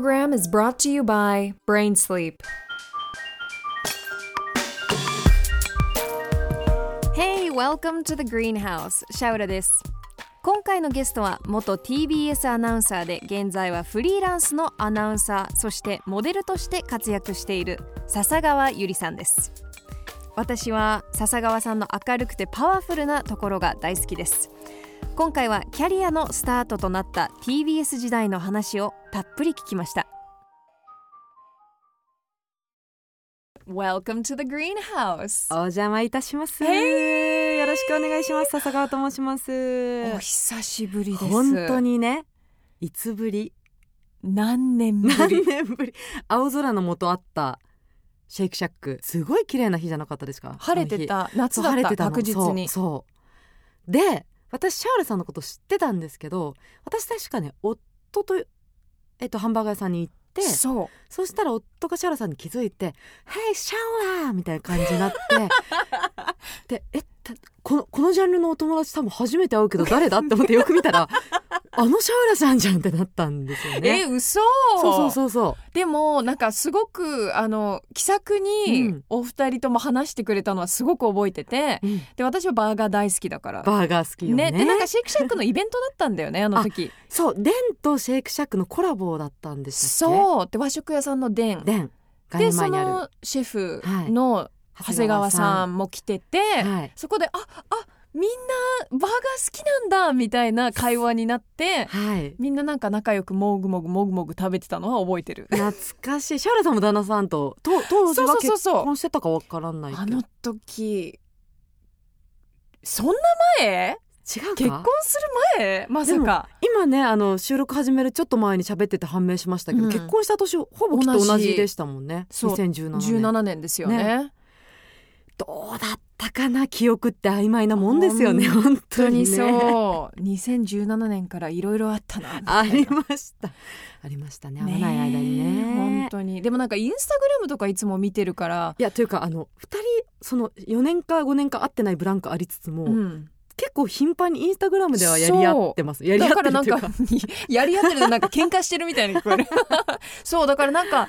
program is brought to you by Brain Sleep. Hey, welcome to the greenhouse. シャウラです。今回のゲストは元 TBS アナウンサーで現在はフリーランスのアナウンサーそしてモデルとして活躍している笹川ゆりさんです私は笹川さんの明るくてパワフルなところが大好きです今回はキャリアのスタートとなった TBS 時代の話をたっぷり聞きました Welcome to the greenhouse お邪魔いたします。Hey！よろしくお願いします。笹川と申します。お久しぶりです本当にね、いつぶり、何年ぶ何り年ぶり、青空の下あったシェイクシャック、すごい綺麗な日じゃなかったですか？晴れてた夏だった晴れてたの確実にそうそう。で、私シャールさんのこと知ってたんですけど、私確かね、夫とえっとハンバーガー屋さんに行って。そうそしたら夫がシャーラさんに気づいて「Hey シャーラー!」みたいな感じになって でえたこのこのジャンルのお友達多分初めて会うけど誰だって思ってよく見たら あのシャーラさんじゃんってなったんですよえね。嘘！そうそうそうそでもなんかすごくあの気さくうにん。お二人とも話してくれたのはすごく覚えてて、う、うん。で私はバーガー大好きだから。バーガー好きよね。ねでなんかシェイクシャックのイベントだったんだよね あの時。そうデンとシェイクシャックのコラボだったんでしたっけ？そう。で和食屋さんのデン。デン。ガでそのシェフの長長谷川さん。も来てて、はい。そこでああみんなバーガー好きなんだみたいな会話になってはい。みんななんか仲良くもぐもぐもぐもぐ食べてたのは覚えてる。懐かしい。シャーラさんも旦那さんとと当時は結婚してたかわからないけど。あの時そんな前？違うか？結婚する前？まさか。今ねあの収録始めるちょっと前に喋ってて判明しましたけど、うん。結婚した年ほぼきっと同じでしたもんね。そう。2017年。17年ですよねどうだったかな記憶って曖昧なもんですよね本本当にそう2017年からいろいろあったなありました。ありましたね会わない間にね。本当に。でもなんかインスタグラムとかいつも見てるから、いやというかあの2人その4年か5年か会ってないブランクありつつも、うん、結構頻繁にインスタグラムではやり合ってます。やり合ってだからなんるっていうか。か やり合ってるなんか喧嘩してるみたいに聞こえる そうだからなんか合っ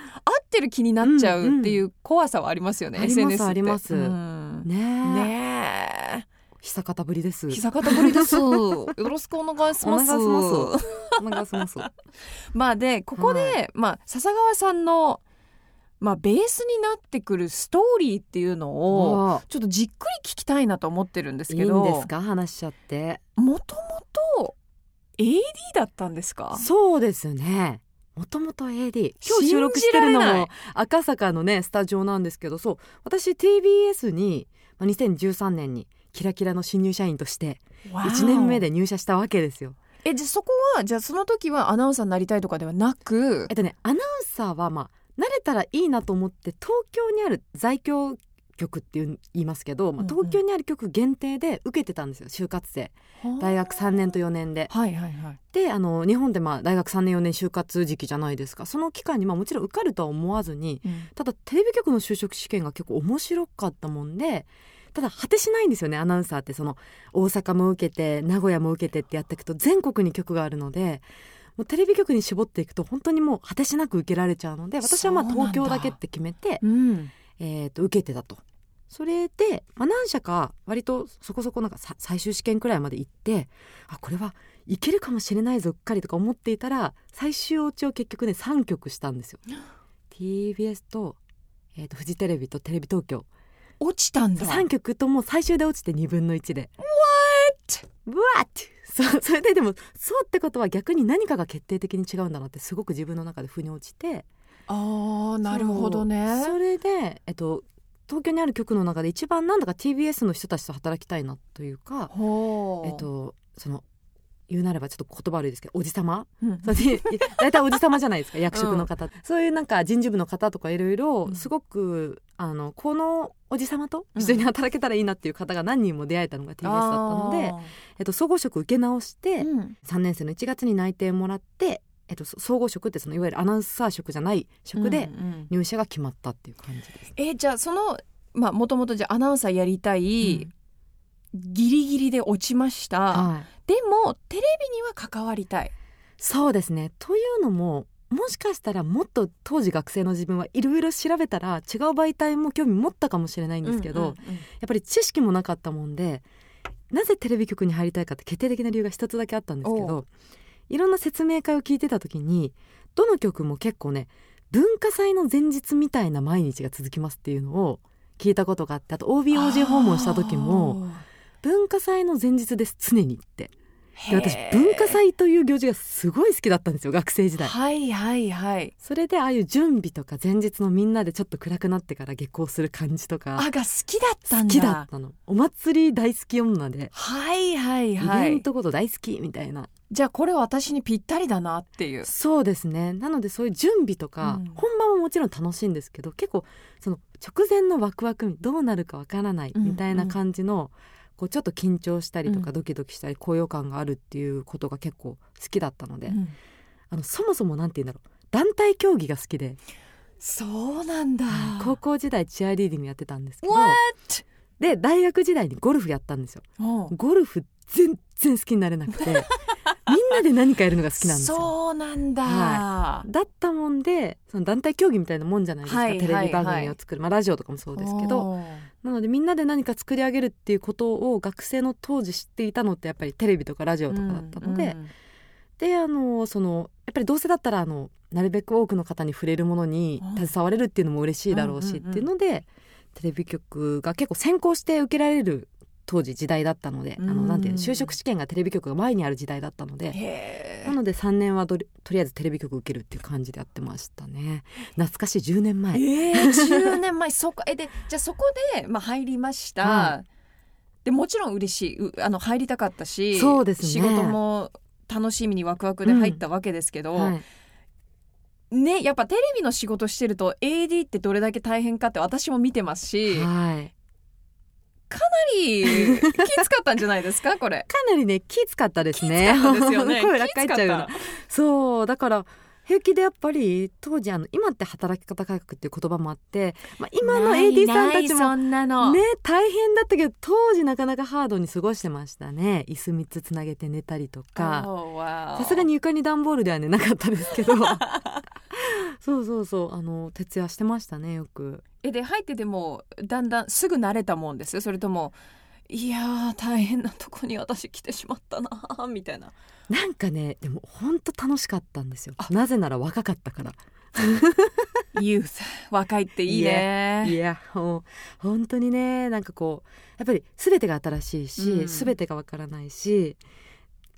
てる気になっちゃうっていう怖さはありますよね、あります SNS って。あります。うん。ねえ。ね久方ぶりです。え膝肩ぶりです。よろしくお願いします。お願いします。お願いします。まあでここで、まあ笹川さんのまあベースになってくるストーリーっていうのをおちょっとじっくり聞きたいなと思ってるんですいいけどんですか？話しちゃって。もともと AD だったんですか？そうですね。もともと AD 今日収録してるのも赤坂のねスタジオなんですけどそう。私 TBS にまあ2013年にキラキラの新入社員として1年目で入社したわけですよ。えじゃあそこはじゃあその時はアナウンサーになりたいとかではなくえっとねアナウンサーはまあ慣れたらいいなと思って東京にある在京局って言いますけど、まあ、東京にある局限定で受けてたんですよ就活生。大学3年と4年で。はいはいはい。であの日本でまあ大学3年4年就活時期じゃないですか。その期間にまあもちろん受かるとは思わずにうん。ただテレビ局の就職試験が結構面白かったもんでただ果てしないんですよねアナウンサーって。その大阪も受けて名古屋も受けてってやっていくと全国に局があるのでもうテレビ局に絞っていくと本当にもう果てしなく受けられちゃうので私はまあ東京だけって決めて、うんえー、と受けてたと。それで、まあ、何社か割とそこそこなんかさ最終試験くらいまで行ってあこれはいけるかもしれないぞうっかりとか思っていたら最終落ちを結局ね3局したんですよ。TBS と,、えー、とフジテレビとテレビ東京落ちたんだ3局とも最終で落ちて2分の1で。What? What? そう それででもそうってことは逆に何かが決定的に違うんだなってすごく自分の中で腑に落ちて。あーなるほどね。それで、えっと、東京にある局の中で一番なんだか TBS の人たちと働きたいなというか、えっと、その言うなればちょっと言葉悪いですけどおじさま？うん。大体おじさまじゃないですか 役職の方、そういうなんか人事部の方とかいろいろうん。すごく、あのこのおじさまと一緒に働けたらいいなっていう方が何人も出会えたのが TBS だったので、あえっと、総合職受け直して、ーうん。3年生の1月に内定もらって、えっと、そ総合職ってそのいわゆるアナウンサー職じゃない職でうんうん入社が決まったっていう感じです。えじゃあそのまあもともとじゃあアナウンサーやりたい、ギリギリで落ちました、はい。でもテレビには関わりたい。そうですね。というのももしかしたらもっと当時学生の自分はいろいろ調べたら違う媒体も興味持ったかもしれないんですけど、やっぱり知識もなかったもんでなぜテレビ局に入りたいかって決定的な理由が一つだけあったんですけおどいろんな説明会を聞いてた時にどの局も結構ね文化祭の前日みたいな毎日が続きますっていうのを聞いたことがあってあと OBOG 訪問した時も文化祭の前日です常にって。で私文化祭という行事がすごい好きだったんですよ学生時代。はいはいはい。それでああいう準備とか前日のみんなでちょっと暗くなってから下校する感じとか。あが好きだったんだ。好きだったの。お祭り大好き女で、はいはいイはい。ベントこと大好きみたいな。じゃあこれ私にぴったりだなっていう。そうですね。なのでそういう準備とか、うん。本番ももちろん楽しいんですけど結構その直前のワクワクどうなるかわからないみたいな感じの、こうちょっと緊張したりとうん。かドキドキしたり高揚感があるっていうことが結構好きだったので、うん。あのそもそもなんて言うんだろう。団体競技が好きで、そうなんだ。高校時代チアリーディングやってたんですけど?で大学時代にゴルフやったんですよ。ゴルフ全然好きになれなくて みんなで何かやるのが好きなんですよ。そうなんだ、はだったもんでその団体競技みたいなもんじゃないですか、はいテレビ番組を作る、まあ、ラジオとかもそうですけどなのでみんなで何か作り上げるっていうことを学生の当時知っていたのってやっぱりテレビとかラジオとかだったので、うんうんであのそのやっぱりどうせだったらあのなるべく多くの方に触れるものに携われるっていうのも嬉しいだろうしうんうんうんっていうので、テレビ局が結構先行して受けられる当時時代だったので、あのなんていう就職試験がテレビ局が前にある時代だったので。へなので3年はとりあえずテレビ局受けるっていう感じでやってましたね。懐かしい10年前。ええー、10年前。そこえでじゃあそこで、まあ、入りました、はでもちろん嬉しい。うあの入りたかったしそうですね。仕事も楽しみにワクワクで入ったわけですけど、はい、ねやっぱテレビの仕事してると AD ってどれだけ大変かって私も見てますしかはい、なりきつかったんじゃないですか？これ。かなりねきつかったですね。ですよね。そう。だから平気でやっぱり当時あの今って働き方改革っていう言葉もあって、まあ、た今の AD さんたちもね大変だったけど当時なかなかハードに過ごしてましたね。椅子3つつなげて寝たりとか。Oh, さすがに床に段ボールでは寝なかったですけど。そうそうそう。あの徹夜してましたねよくえで入っててもだんだんすぐ慣れたもんですそれともいやー大変なとこに私来てしまったなーみたいな。なんかねでも本当楽しかったんですよ。なぜなら若かったから。ユース若いっていいね。いやもう本当にねなんかこうやっぱり全てが新しいし、うん。全てがわからないし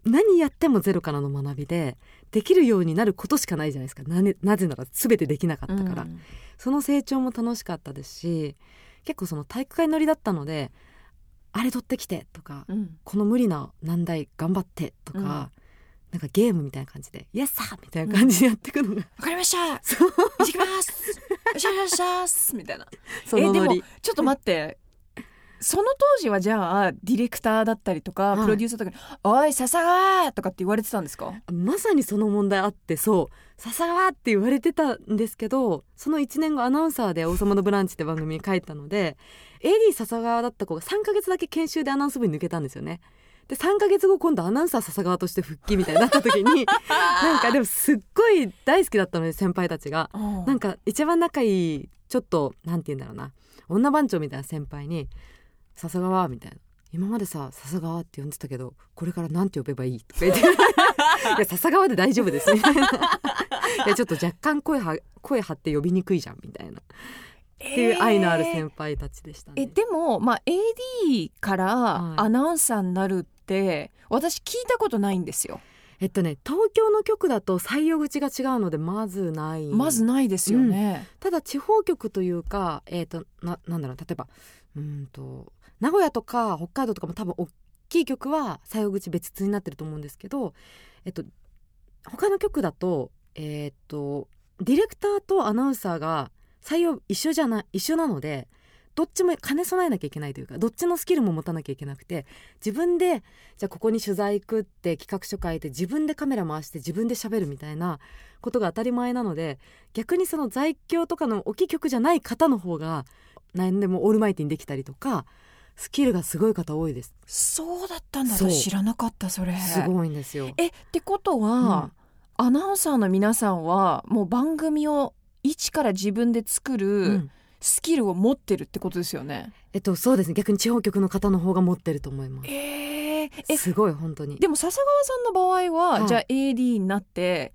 何やってもゼロからの学びでできるようになることしかないじゃないですか。なぜなら全てできなかったから、うんその成長も楽しかったですし結構その体育会乗りだったのであれ取ってきてとかうん。この無理な難題頑張ってとか、うん。なんかゲームみたいな感じで「イエスサー!」みたいな感じでやっていくのが、わかりました。そう。行きます。よしよしよしみたいな。そのノえでもリちょっと待って。その当時はじゃあディレクターだったりとか、はいプロデューサーとかに「おい笹川!」とかって言われてたんですか？まさにその問題あってそう「笹川」って言われてたんですけどその1年後アナウンサーで「王様のブランチ」って番組に帰ったので AD 笹川だった子が3ヶ月だけ研修でアナウンス部に抜けたんですよね。で3ヶ月後今度アナウンサー笹川として復帰みたいになった時に なんかでもすっごい大好きだったので先輩たちが。なんか一番仲いいちょっとなんて言うんだろうな女番長みたいな先輩に「笹川」みたいな「今までさ笹川って呼んでたけどこれからなんて呼べばいい?」とか言って「いや笹川で大丈夫です」みたいな「ちょっと若干声は声張って呼びにくいじゃん」みたいな っていう愛のある先輩たちでしたね。えでも、まあ、AD からはいアナウンサーになるって私聞いたことないんですよ。えっとね東京の局だと採用口が違うのでまずないまずないですよね。ただ地方局というか、えー、とななんだろう例えばうーんと名古屋とか北海道とかも多分大きい局は採用口別々になってると思うんですけど、えっと、他の局だと,、えー、とディレクターとアナウンサーが採用一緒じゃない一緒なのでどっちも兼ね備えなきゃいけないというかどっちのスキルも持たなきゃいけなくて自分でじゃあここに取材行くって企画書書いて自分でカメラ回して自分で喋るみたいなことが当たり前なので逆にその在京とかの大きい曲じゃない方の方が何でもオールマイティにできたりとかスキルがすごい方多いです。そうだったんだ。知らなかったそれ。すごいんですよ。えってことは、アナウンサーの皆さんはもう番組を一から自分で作うるん。スキルを持ってるってことですよね。えっとそうですね。逆に地方局の方の方が持ってると思います。えー、えすごい本当に。でも笹川さんの場合は、はいじゃあ AD になって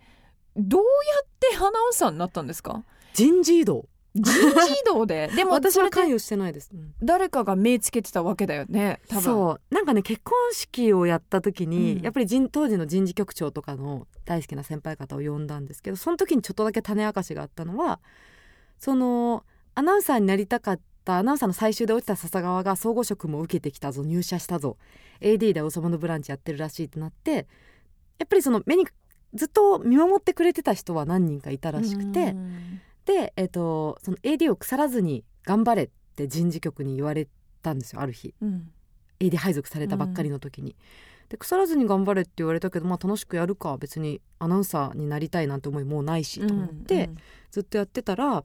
どうやってアナウンサーになったんですか？人事異動人事異動で。でも 私は関与してないです、うん。誰かが目つけてたわけだよね多分。そう。なんかね結婚式をやった時に、うん。やっぱり人当時の人事局長とかの大好きな先輩方を呼んだんですけどその時にちょっとだけ種明かしがあったのはそのアナウンサーになりたかったアナウンサーの最終で落ちた笹川が総合職も受けてきたぞ入社したぞ AD で「王様のブランチ」やってるらしいってなってやっぱりその目にずっと見守ってくれてた人は何人かいたらしくて。うん。で、えっとその AD を腐らずに頑張れって人事局に言われたんですよある日。うん、AD 配属されたばっかりの時に。で腐らずに頑張れって言われたけど、まあ、楽しくやるか別にアナウンサーになりたいなんて思いもうないしと思って、ずっとやってたら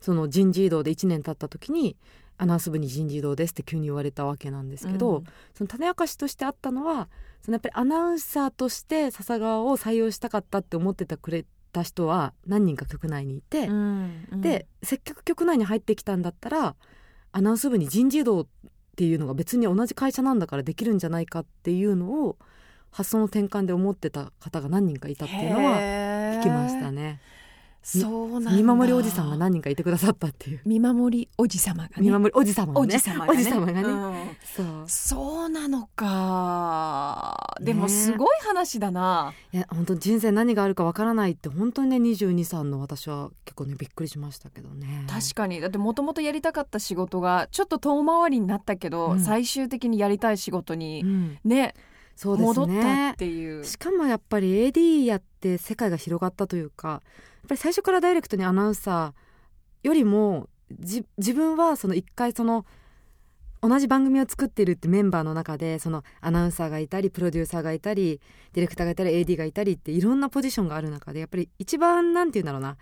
その人事異動で1年経った時にアナウンス部に人事異動ですって急に言われたわけなんですけど、その種明かしとしてあったのはそのやっぱりアナウンサーとして笹川を採用したかったって思ってたくれた人は何人か局内にいて、うんうんでせっかく局内に入ってきたんだったらアナウンス部に人事異動っていうのが別に同じ会社なんだからできるんじゃないかっていうのを発想の転換で思ってた方が何人かいたっていうのは聞きましたね。そうなんだ見守りおじさんが何人かいてくださったっていう。見守りおじ様がね見守りおじ様がおね。おじ様がね。うんそう。そうなのかねでもすごい話だな、いや本当人生何があるかわからないって本当にね22、3の私は結構ねびっくりしましたけどね。確かにだってもともとやりたかった仕事がちょっと遠回りになったけど、うん最終的にやりたい仕事にうん、ねそうです戻ったねっ。ていうしかもやっぱり AD やって世界が広がったというかやっぱり最初からダイレクトにアナウンサーよりも自分はその一回その同じ番組を作っているってメンバーの中でそのアナウンサーがいたりプロデューサーがいたりディレクターがいたり AD がいたりっていろんなポジションがある中でやっぱり一番なんて言うんだろうな。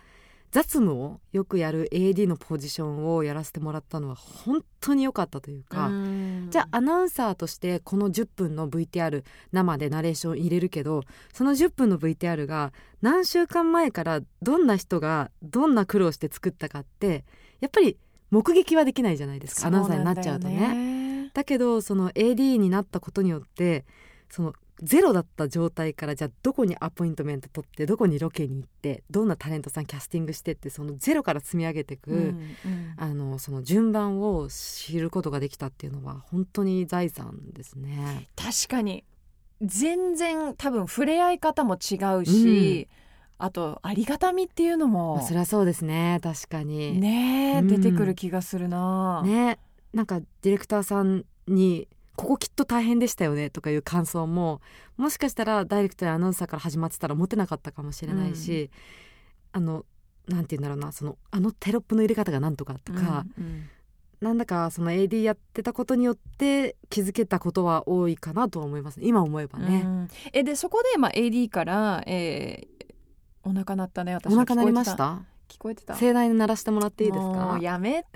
雑務をよくやる AD のポジションをやらせてもらったのは本当に良かったというか。うんじゃあアナウンサーとしてこの10分の VTR 生でナレーション入れるけどその10分の VTR が何週間前からどんな人がどんな苦労して作ったかってやっぱり目撃はできないじゃないですかアナウンサーになっちゃうと。ねだけどその AD になったことによってそのゼロだった状態からじゃあどこにアポイントメント取ってどこにロケに行ってどんなタレントさんキャスティングしてってそのゼロから積み上げていく、うんうん。あのその順番を知ることができたっていうのは本当に財産ですね。確かに。全然多分触れ合い方も違うし、あとありがたみっていうのもまあそれはそうですね。確かに。ねえ、うん。出てくる気がするな、ね。なんかディレクターさんに「ここきっと大変でしたよね」とかいう感想ももしかしたらダイレクトやアナウンサーから始まってたら持てなかったかもしれないし、あのなんて言うんだろうなそのあのテロップの入れ方がなんとかとか、うんうん。なんだかその AD やってたことによって気づけたことは多いかなとは思います。今思えばね。うん。えでそこで、まあ、AD から、えーお腹鳴ったね私おは腹鳴りました？聞こえてた。盛大に鳴らしてもらっていいですもかうやめて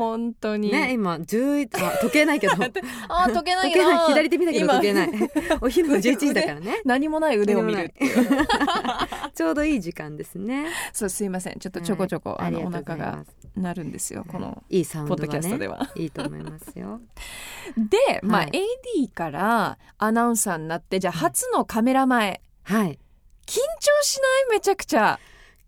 本当に、ね今11あ時計ないけど。あ時計ないな。左手見たけど今。時計ない。お昼の11時だからね。何もない腕を見る ちょうどいい時間ですね。そうすいません。ちょっとちょこちょこ、あのお腹がざいます。鳴るんですよこのいいサウンポッドキャストでは。いいと思いますよ。で、まあはい。AD からアナウンサーになってじゃあ初のカメラ前。はい。緊張しない？めちゃくちゃ。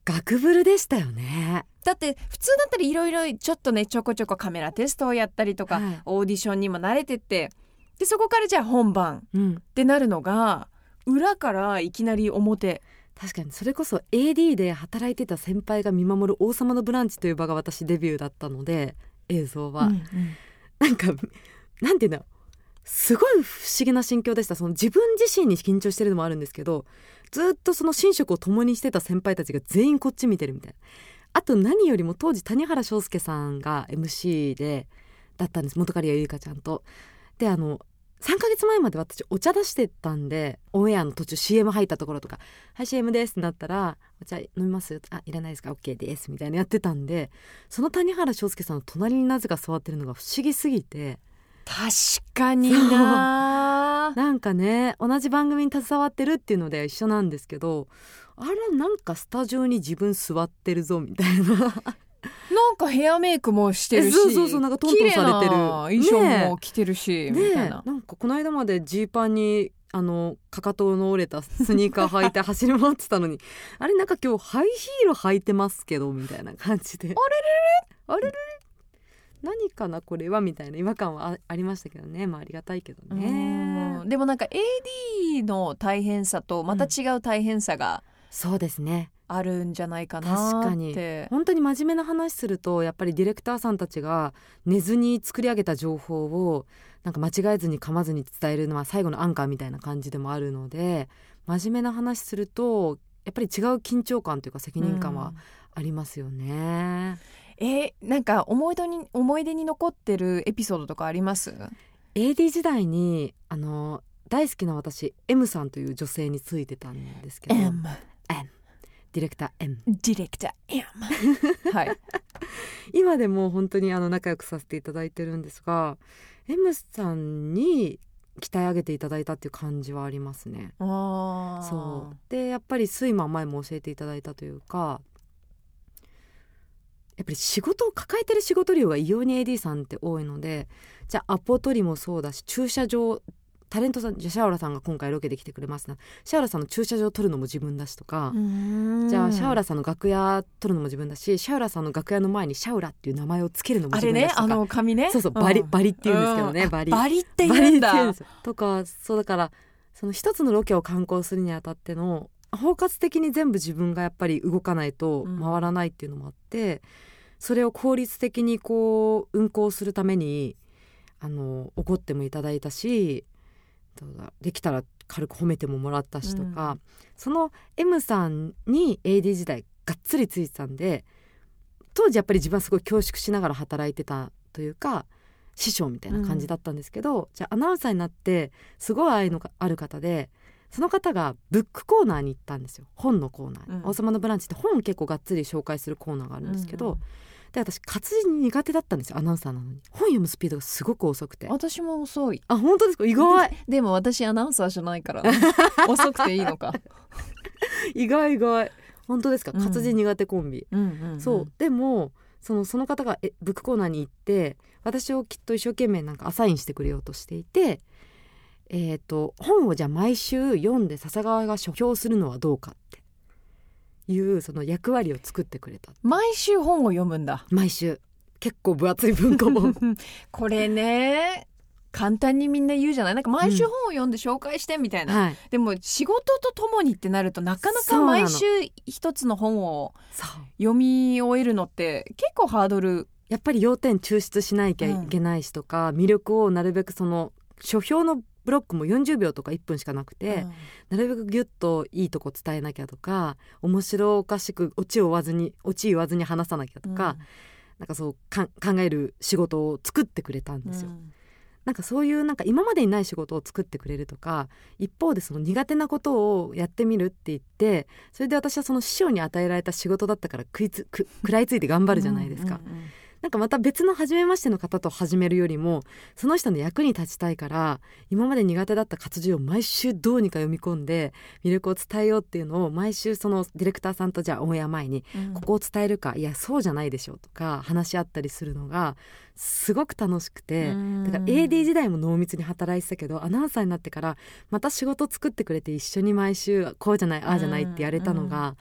学ブルでしたよねだって普通だったらいろいろちょっとねちょこちょこカメラテストをやったりとか、はい。オーディションにも慣れてってでそこからじゃあ本番うん。ってなるのが裏からいきなり表。確かに。それこそ AD で働いてた先輩が見守る「王様のブランチ」という場が私デビューだったので映像は、うんうん。なんか なんていうんだろうすごい不思議な心境でした。その自分自身に緊張してるのもあるんですけどずっとその寝食を共にしてた先輩たちが全員こっち見てるみたいなあと何よりも当時谷原章介さんが MC でだったんです本刈谷由香ちゃんと。であの3ヶ月前まで私お茶出してたんでオンエアの途中 CM 入ったところとか「はい CM です」ってなったら「お茶飲みます?」あいらないですか OK です」みたいなやってたんでその谷原章介さんの隣になぜか座ってるのが不思議すぎて確かにななんかね同じ番組に携わってるっていうので一緒なんですけどあれなんかスタジオに自分座ってるぞみたいな。なんかヘアメイクもしてるしそうそうそうなんかトントンされてる。衣装も着てるし、みたいねななんかこの間までジーパンにあのかかとの折れたスニーカー履いて走り回ってたのにあれなんか今日ハイヒール履いてますけどみたいな感じで。あれれれ？あれれれ？何かなこれはみたいな違和感はあありましたけどね。まあありがたいけどうねん。でもなんか AD の大変さとまた違う大変さがそうですね。あるんじゃないかなって。確かに。本当に真面目な話するとやっぱりディレクターさんたちが寝ずに作り上げた情報をなんか間違えずに噛まずに伝えるのは最後のアンカーみたいな感じでもあるので真面目な話するとやっぱり違う緊張感というか責任感はありますよね。えーなんか思い出に思い出に残ってるエピソードとかあります？AD 時代にあの大好きな私 M さんという女性についてたんですけど。M ディレクター M ディレクター M はい。今でも本当にあの仲良くさせていただいてるんですが M さんに鍛え上げていただいたっていう感じはありますね。そう。でやっぱり睡魔前も教えていただいたというかやっぱり仕事を抱えてる仕事量が異様に AD さんって多いのでじゃあアポ取りもそうだし駐車場タレントさんじゃあシャオラさんが今回ロケで来てくれますな。シャオラさんの駐車場取るのも自分だしとか、じゃあシャオラさんの楽屋取るのも自分だしシャオラさんの楽屋の前にシャオラっていう名前をつけるのもあ自分だしとか。れねあの紙ね。そうそうバリ、ん。バリって言うんですけどね、うん。バリ。バリってバ言うんだとかそうだからその一つのロケを観光するにあたっての包括的に全部自分がやっぱり動かないとうん。回らないっていうのもあって、それを効率的にこう運行するためにあの怒ってもいただいたしどうだできたら軽く褒めてももらったしとか、その M さんに AD 時代がっつりついてたんで当時やっぱり自分はすごい恐縮しながら働いてたというか師匠みたいな感じだったんですけど、じゃあアナウンサーになってすごい愛のある方でその方がブックコーナーに行ったんですよ。本のコーナー王様のブランチって本を結構がっつり紹介するコーナーがあるんですけど、で私活字苦手だったんですよアナウンサーなのに。本読むスピードがすごく遅くて。私も遅い。あ本当ですか？意外。でも私アナウンサーじゃないから 遅くていいのか、意外意外。本当ですか？うん。活字苦手コンビ、うんうんうん。そう。でもそのその方がえブックコーナーに行って私をきっと一生懸命なんかアサインしてくれようとしていて、えー、と本をじゃあ毎週読んで笹川が書評するのはどうかって。いうその役割を作ってくれた。毎週本を読むんだ。毎週。結構分厚い文庫本。これね簡単にみんな言うじゃない？なんか毎週本を読んで紹介してみたいな、はい。でも仕事とともにってなるとなかなか毎週一つの本を読み終えるのって結構ハードル。やっぱり要点抽出しなきゃいけないしとか、魅力をなるべくその書評のブロックも40秒とか1分しかなくて、なるべくギュッといいとこ伝えなきゃとか面白おかしくオチを追わずにオチ言わずに話さなきゃとか、なんかそう考える仕事を作ってくれたんですよ。なんかそういうなんか今までにない仕事を作ってくれるとか一方でその苦手なことをやってみるって言ってそれで私はその師匠に与えられた仕事だったから食いつく食らいついて頑張るじゃないですか。うんうんうんなんかまた別の初めましての方と始めるよりもその人の役に立ちたいから今まで苦手だった活字を毎週どうにか読み込んで魅力を伝えようっていうのを毎週そのディレクターさんとじゃあオンエア前にうん。ここを伝えるかいやそうじゃないでしょうとか話し合ったりするのがすごく楽しくてうん。だから AD 時代も濃密に働いてたけどアナウンサーになってからまた仕事作ってくれて一緒に毎週こうじゃないああじゃないってやれたのが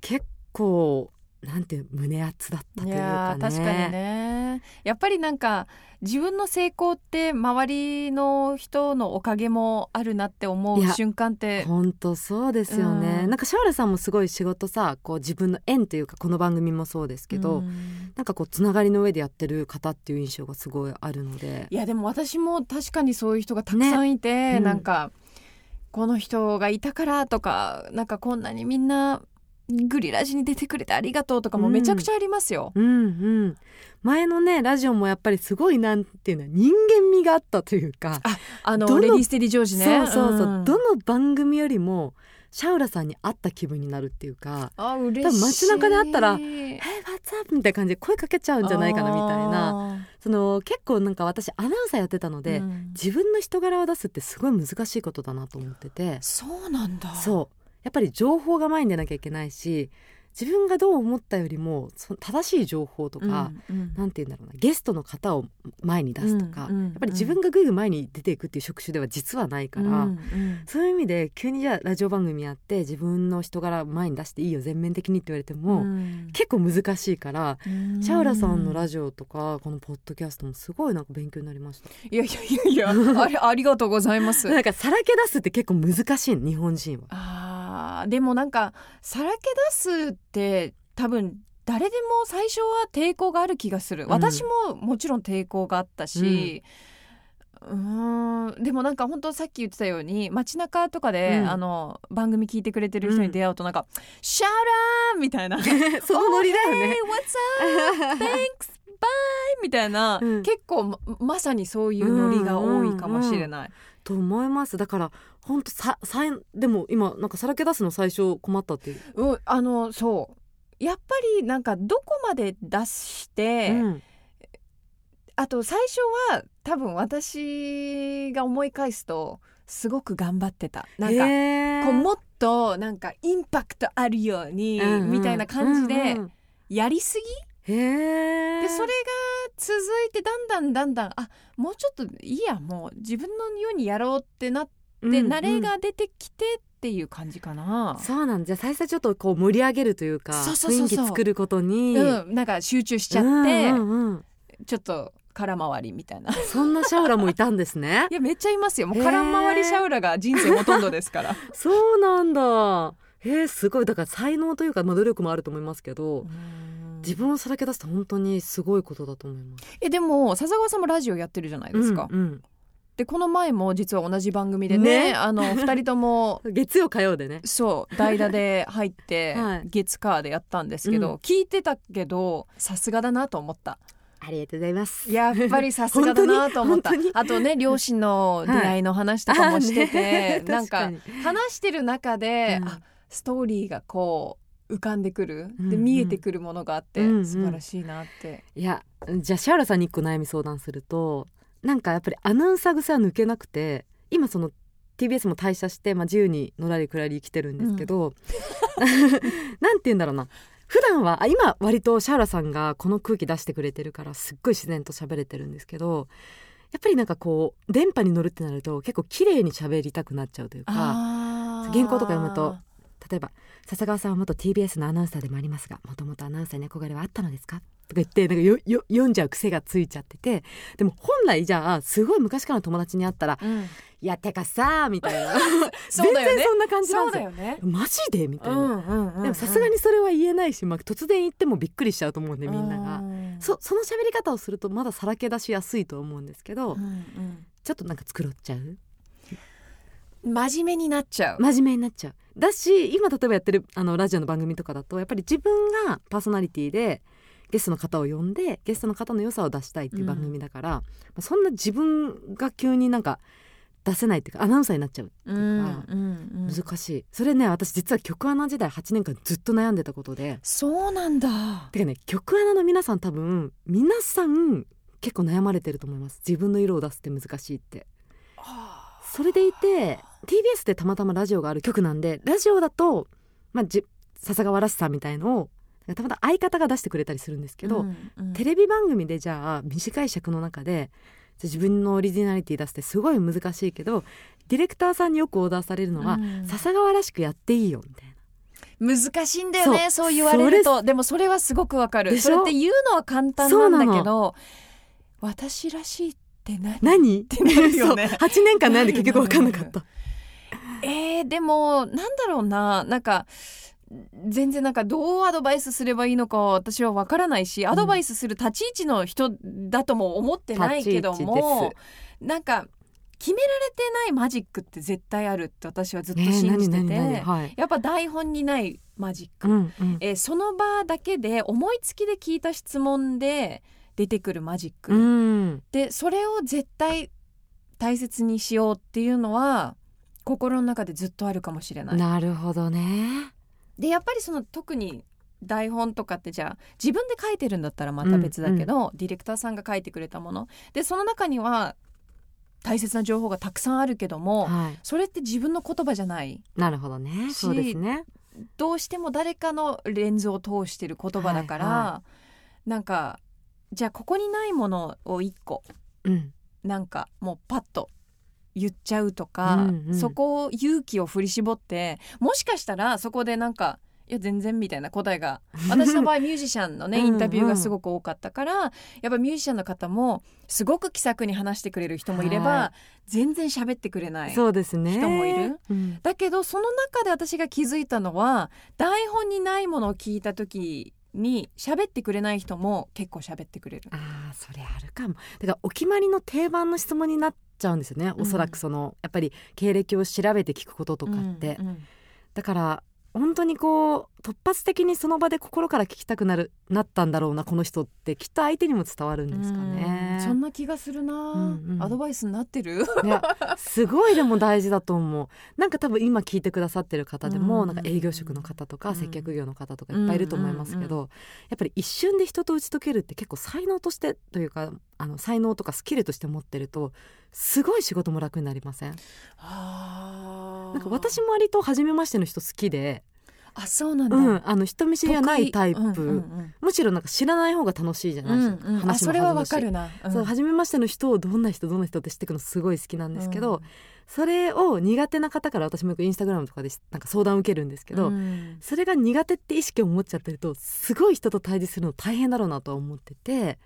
結構なんて胸熱だったといいうかね。確かにね。やっぱりなんか自分の成功って周りの人のおかげもあるなって思いうや瞬間って本当そうですよね、うん。なんかシャオラさんもすごい仕事さこう自分の縁というかこの番組もそうですけど、うん。なんかこうつながりの上でやってる方っていう印象がすごいあるので。いやでも私も確かにそういう人がたくさんいて、ね。うん。なんかこの人がいたからとかなんかこんなにみんなグリラジに出てくれてありがとうとかもめちゃくちゃありますよ。うんうん。前のねラジオもやっぱりすごいなんていうの人間味があったというか、あのどのレディーステディジョージね。そうそうそう、ん。どの番組よりもシャオラさんに会った気分になるっていうかあ嬉しい。多分街中で会ったらえ「え What's up?」みたいな感じで声かけちゃうんじゃないかなみたいな。なその結構なんか私アナウンサーやってたので、自分の人柄を出すってすごい難しいことだなと思ってて。そうなんだ。そうやっぱり情報が前に出なきゃいけないし自分がどう思ったよりもその正しい情報とか、うんうん。なんて言うんだろうなゲストの方を前に出すとか、うんうんやっぱり自分がぐいぐい前に出ていくっていう職種では実はないから、うんうん。そういう意味で急にじゃあラジオ番組やって自分の人柄前に出していいよ全面的にって言われても、うん。結構難しいから、うん。シャウラさんのラジオとかこのポッドキャストもすごいなんか勉強になりました。いやいやいやいやありがとうございます。なんかさらけ出すって結構難しいの日本人は。あーでもなんかさらけ出すって多分誰でも最初は抵抗がある気がする、うん私ももちろん抵抗があったし、うーんでもなんか本当さっき言ってたように街中とかで、うんあの番組聞いてくれてる人に出会うとなんか「シャウラー!」みたいな そのノリだよ Oh, hey, ね。what's up? Thanks! Bye! みたいな、うん結構ままさにそういうノリが多いかもしれない。と思いますだから本当ささでも今なんかさらけ出すの最初困ったっていう。うん、あのそう。やっぱりなんかどこまで出して、うん。あと最初は多分私が思い返すとすごく頑張ってた。なんかへー。こうもっとなんかインパクトあるように、うんうん。みたいな感じでうんうんやりすぎ、へえでそれが続いてだんだんだんだんあもうちょっといいやもう自分のようにやろうってなって、慣れが出てきてっていう感じかな。そうなんじゃあ最初ちょっとこう盛り上げるというか雰囲気作ることに、うん、なんか集中しちゃって、うんうんうん。ちょっと空回りみたいな。そんなシャウラもいたんですね。いやめっちゃいますよ。もう空回りシャウラが人生ほとんどですから。そうなんだ。へえすごい。だから才能というか、まあ、努力もあると思いますけど自分をさらけ出すと本当にすごいことだと思います。えでも笹川さんもラジオやってるじゃないですか。うんうんでこの前も実は同じ番組でねね。あの二人とも 月曜火曜でね。そう代打で入って、はい。月火でやったんですけど、うん。聞いてたけどさすがだなと思った。ありがとうございます。やっぱりさすがだなと思った。あとね両親の出会いの話とかもしてて、あーねなんか話してる中で、うん。あストーリーがこう浮かんでくる、うんうん。で見えてくるものがあって、うんうん。素晴らしいなって。いやじゃあシャウラさんに一個悩み相談するとなんかやっぱりアナウンサー癖は抜けなくて今その TBS も退社して、まあ、自由にのらりくらり生きてるんですけど、なんて言うんだろうな。普段はあ今割とシャウラさんがこの空気出してくれてるからすっごい自然と喋れてるんですけどやっぱりなんかこう電波に乗るってなると結構綺麗に喋りたくなっちゃうというか原稿とか読むと例えば「笹川さんは元 TBS のアナウンサーでもありますがもともとアナウンサーに憧れはあったのですか?」とか言ってなんかよよ読んじゃう癖がついちゃってて。でも本来じゃあすごい昔からの友達に会ったらうん「いやてかさ」みたいな。全然そんな感じなんですよ。ね。マジで？みたいな、うんうんうんでもさすがにそれは言えないし、まあ、突然言ってもびっくりしちゃうと思うんでみんなが。そその喋り方をするとまださらけ出しやすいと思うんですけど、うんちょっとなんか繕っちゃう？うん真面目になっちゃう。真面目になっちゃう。だし今例えばやってるあのラジオの番組とかだとやっぱり自分がパーソナリティでゲストの方を呼んでゲストの方の良さを出したいっていう番組だから、まあそんな自分が急になんか出せないっていうかアナウンサーになっちゃうっていうか、うん難しい。それね私実は曲アナ時代8年間ずっと悩んでたことで。そうなんだ。てかね曲アナの皆さん多分皆さん結構悩まれてると思います。自分の色を出すって難しいって。それでいて TBS でたまたまラジオがある曲なんでラジオだと、まあ、じ笹川らしさみたいのをたまたま相方が出してくれたりするんですけど、うんうん。テレビ番組でじゃあ短い尺の中で自分のオリジナリティ出すってすごい難しいけどディレクターさんによくオーダーされるのは、うん。笹川らしくやっていいよみたいな。難しいんだよねそそうう言われると。でもそれはすごくわかる。それって言うのは簡単なんだけど私らしいって何？何？てなるよね。そう8年間悩んで結局分かんなかった。えー、でもなんだろうな。なんか全然なんかどうアドバイスすればいいのか私はわからないしアドバイスする立ち位置の人だとも思ってないけどもなんか決められてないマジックって絶対あるって私はずっと信じてて、やっぱ台本にないマジック、うん。うん。えーその場だけで思いつきで聞いた質問で出てくるマジック、うん。でそれを絶対大切にしようっていうのは心の中でずっとあるかもしれない。なるほどね。でやっぱりその特に台本とかってじゃあ自分で書いてるんだったらまた別だけど、ディレクターさんが書いてくれたもの。でその中には大切な情報がたくさんあるけども、はい。それって自分の言葉じゃない。なるほどね。そうですね。どうしても誰かのレンズを通してる言葉だから、はいはなんかじゃあここにないものを一個うん。なんかもうパッと言っちゃうとか、うんうん。そこを勇気を振り絞ってもしかしたらそこでなんかいや全然みたいな答えが 私の場合ミュージシャンのねうんインタビューがすごく多かったからやっぱミュージシャンの方もすごく気さくに話してくれる人もいれば、は全然喋ってくれないそうですね。人もいる、うん。だけどその中で私が気づいたのは台本にないものを聞いた時に喋ってくれない人も結構喋ってくれる。あーそれあるかも。だからお決まりの定番の質問になっちゃうんですよね、うん。おそらくそのやっぱり経歴を調べて聞くこととかって、うんうん。だから本当にこう突発的にその場で心から聞きたくなるなったんだろうなこの人ってきっと相手にも伝わるんですかね。うんそんな気がするな、うんうん。アドバイスになってる？いやすごいでも大事だと思う。なんか多分今聞いてくださってる方でも、うんなんか営業職の方とか、うん。接客業の方とかいっぱいいると思いますけど、やっぱり一瞬で人と打ち解けるって結構才能としてというかあの才能とかスキルとして持ってるとすごい仕事も楽になりません？あなんか私も割と初めましての人好きで、あそうなんだ、うん、あの人見知りがないタイプ、得意うんうんむしろなんか知らない方が楽しいじゃうないですか、んうん。あ話もそれはわかるな、うん。そう初めましての人をどんな人どんな人って知っていくのすごい好きなんですけど、うん。それを苦手な方から私もよくインスタグラムとかでなんか相談を受けるんですけど、うん。それが苦手って意識を持っちゃってるとすごい人と対峙するの大変だろうなとは思ってて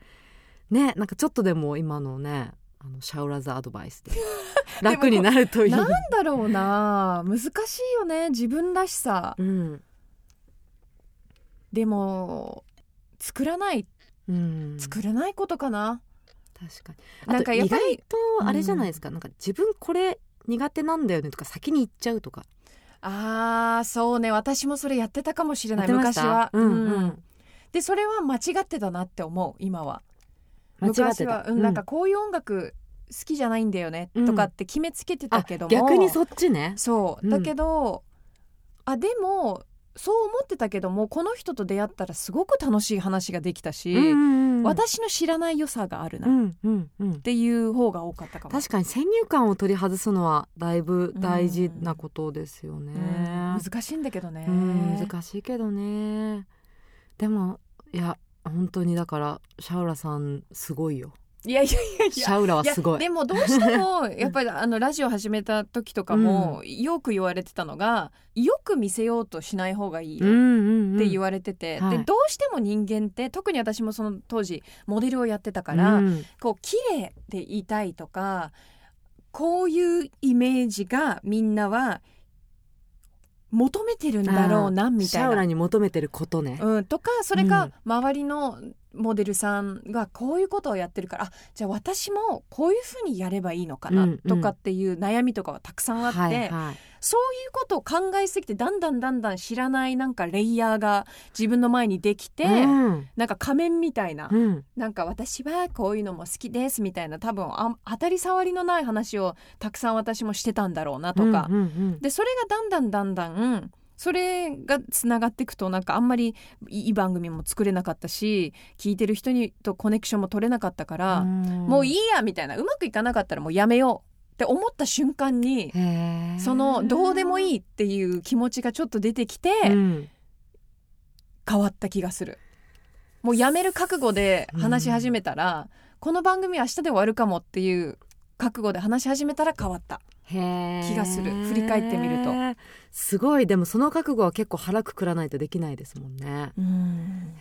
ねなんかちょっとでも今のねあのシャウラザアドバイスで。楽になるといい。なんだろうな。難しいよね。自分らしさ。うん。でも作らない。うん、作れないことかな、確かに。なんか意外とあれじゃないですか、なんか自分これ苦手なんだよねとか先に言っちゃうとか。あーそうね。私もそれやってたかもしれない。昔は、うん。うん。でそれは間違ってたなって思う。今は昔は、た、うん、なんかこういう音楽好きじゃないんだよね、うん。とかって決めつけてたけども。あ逆にそっちね。そう。うん。だけど、あでもそう思ってたけどもこの人と出会ったらすごく楽しい話ができたし、うんうんうん私の知らない良さがあるな。っうんうんうん。ていう方が多かったかも。確かに先入観を取り外すのはだいぶ大事なことですよね。うん。難しいんだけどね。うん難しいけどね。でもいや本当にだからシャウラさんすごいよ。いやいやいや。いやシャウラはすごい。やでもどうしても やっぱりあのラジオ始めた時とかもよく言われてたのがよく見せようとしない方がいいって言われてて、はい。でどうしても人間って特に私もその当時モデルをやってたから、うん。こう綺麗でいたいとかこういうイメージがみんなは求めてるんだろうなみシャウラたいな。に求めてることね。うん、とかそれかうん周りのモデルさんがこういうことをやってるからあじゃあ私もこういうふうにやればいいのかなうんうんとかっていう悩みとかはたくさんあって、はいはい。そういうことを考えすぎてだんだんだんだん知らないなんかレイヤーが自分の前にできて、うん。なんか仮面みたいな、うん。なんか私はこういうのも好きですみたいな多分あ当たり障りのない話をたくさん私もしてたんだろうなとか、うんうんうん。でそれがだんだんだんだんそれがつながっていくとなんかあんまりいい番組も作れなかったし聞いてる人にとコネクションも取れなかったから、もういいやみたいなうまくいかなかったらもうやめようって思った瞬間にそのどうでもいいっていう気持ちがちょっと出てきてうん。変わった気がする。もうやめる覚悟で話し始めたら、この番組明日で終わるかもっていう覚悟で話し始めたら変わった。気がする。振り返ってみると。すごい。でもその覚悟は結構腹くくらないとできないですもんね、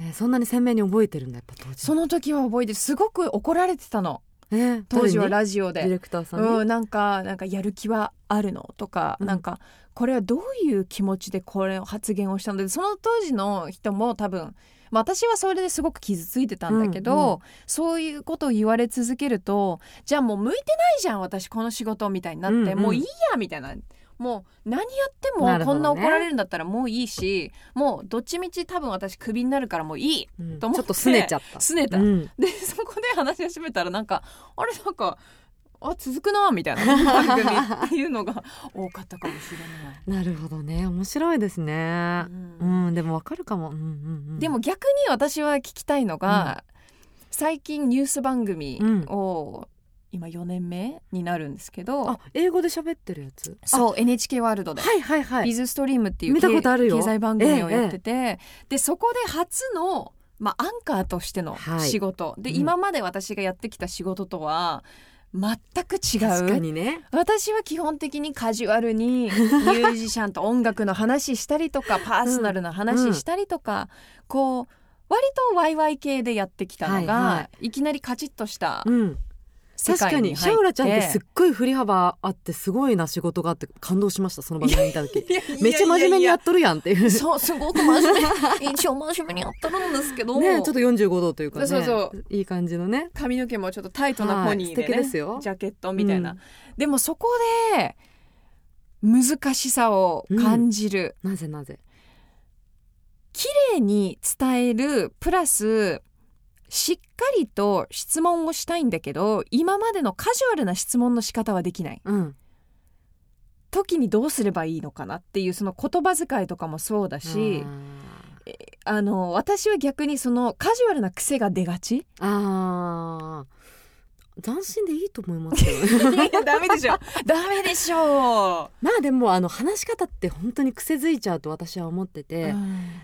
えーそんなに鮮明に覚えてるんだやっぱ当時。その時は覚えてる。すごく怒られてたのえー当時はラジオで。ディレクターさんに、うん、なんかなんかやる気はあるのとか、うん。なんかこれはどういう気持ちでこれを発言をしたのでその当時の人も多分まあ私はそれですごく傷ついてたんだけど、うんうん。そういうことを言われ続けるとじゃあもう向いてないじゃん私この仕事みたいになって、うんうん。もういいやみたいなもう何やってもこんな怒られるんだったらもういいし、もうどっちみち多分私クビになるからもういいうん。と思ってちょっと拗ねちゃった。拗ねた。うん。でそこで話し始めたらなんかあれなんかあ続くなみたいな 番組っていうのが多かったかもしれない。なるほどね。面白いですね。ううんん、でもわかるかも、うんうんうん、でも逆に私は聞きたいのが、最近ニュース番組を、今4年目になるんですけど。あ英語で喋ってるやつ？そう NHK ワールドで。あはいはいはい。ビズストリームっていう見たことあるよ。経済番組をやってて、でそこで初の、まあ、アンカーとしてのはい。仕事、で、うん。今まで私がやってきた仕事とは全く違確かうにね。私は基本的にカジュアルにミュージシャンと音楽の話したりとか パーソナルな話したりとか、こう割とワイワイ系でやってきたのが、はいはい。きなりカチッとしたうん。世確か界にシャウラちゃんってすっごい振り幅あってすごいな仕事があって感動しましたその番組見た時。めっちゃ真面目にやっとるやんっていう。そうすごく真面目一応真面目にやってるんですけど。ねちょっと45度というかね。そうそう。いい感じのね。髪の毛もちょっとタイトなポニーで,、ねはい素敵ですよ。ジャケットみたいな、うん。でもそこで難しさを感じる、なぜなぜ？綺麗に伝えるプラスしっかりと質問をしたいんだけど今までのカジュアルな質問の仕方はできない。うん。時にどうすればいいのかなっていうその言葉遣いとかもそうだしあの私は逆にそのカジュアルな癖が出がち。あー。斬新でいいと思いますけどね。い やダメでしょ。ダメでしょ。まあでもあの話し方って本当に癖づいちゃうと私は思ってて、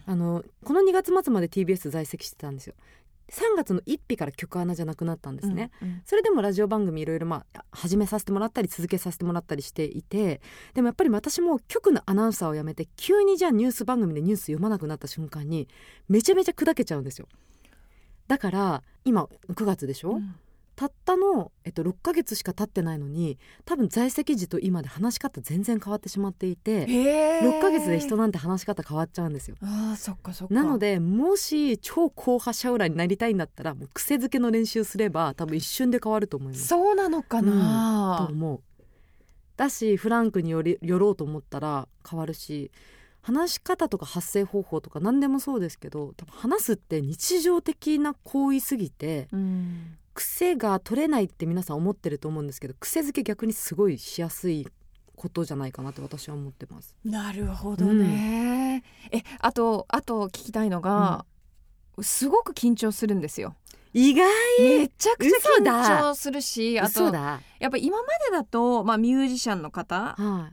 あのこの2月末まで TBS 在籍してたんですよ3月の1日から曲穴じゃなくなったんですね、うんうん。それでもラジオ番組いろいろまあ始めさせてもらったり続けさせてもらったりしていてでもやっぱり私も局のアナウンサーを辞めて急にじゃあニュース番組でニュース読まなくなった瞬間にめちゃめちゃ砕けちゃうんですよ。だから今9月でしょ、うんたったの、えっと、6ヶ月しか経ってないのに多分在籍時と今で話し方全然変わってしまっていてへー6ヶ月で人なんて話し方変わっちゃうんですよ。あーそっかそっか。なのでもし超硬派シャウラになりたいんだったらもう癖づけの練習すれば多分一瞬で変わると思います。そうなのかとな、思う。だしフランクにより寄ろうと思ったら変わるし話し方とか発声方法とか何でもそうですけど多分話すって日常的な行為すぎてうん癖が取れないって皆さん思ってると思うんですけど癖づけ逆にすごいしやすいことじゃないかなって私は思ってます。なるほどね、えあとあと聞きたいのが、すごく緊張するんですよ。意外。めちゃくちゃ緊張するしあと。やっぱ今までだと、まあ、ミュージシャンの方は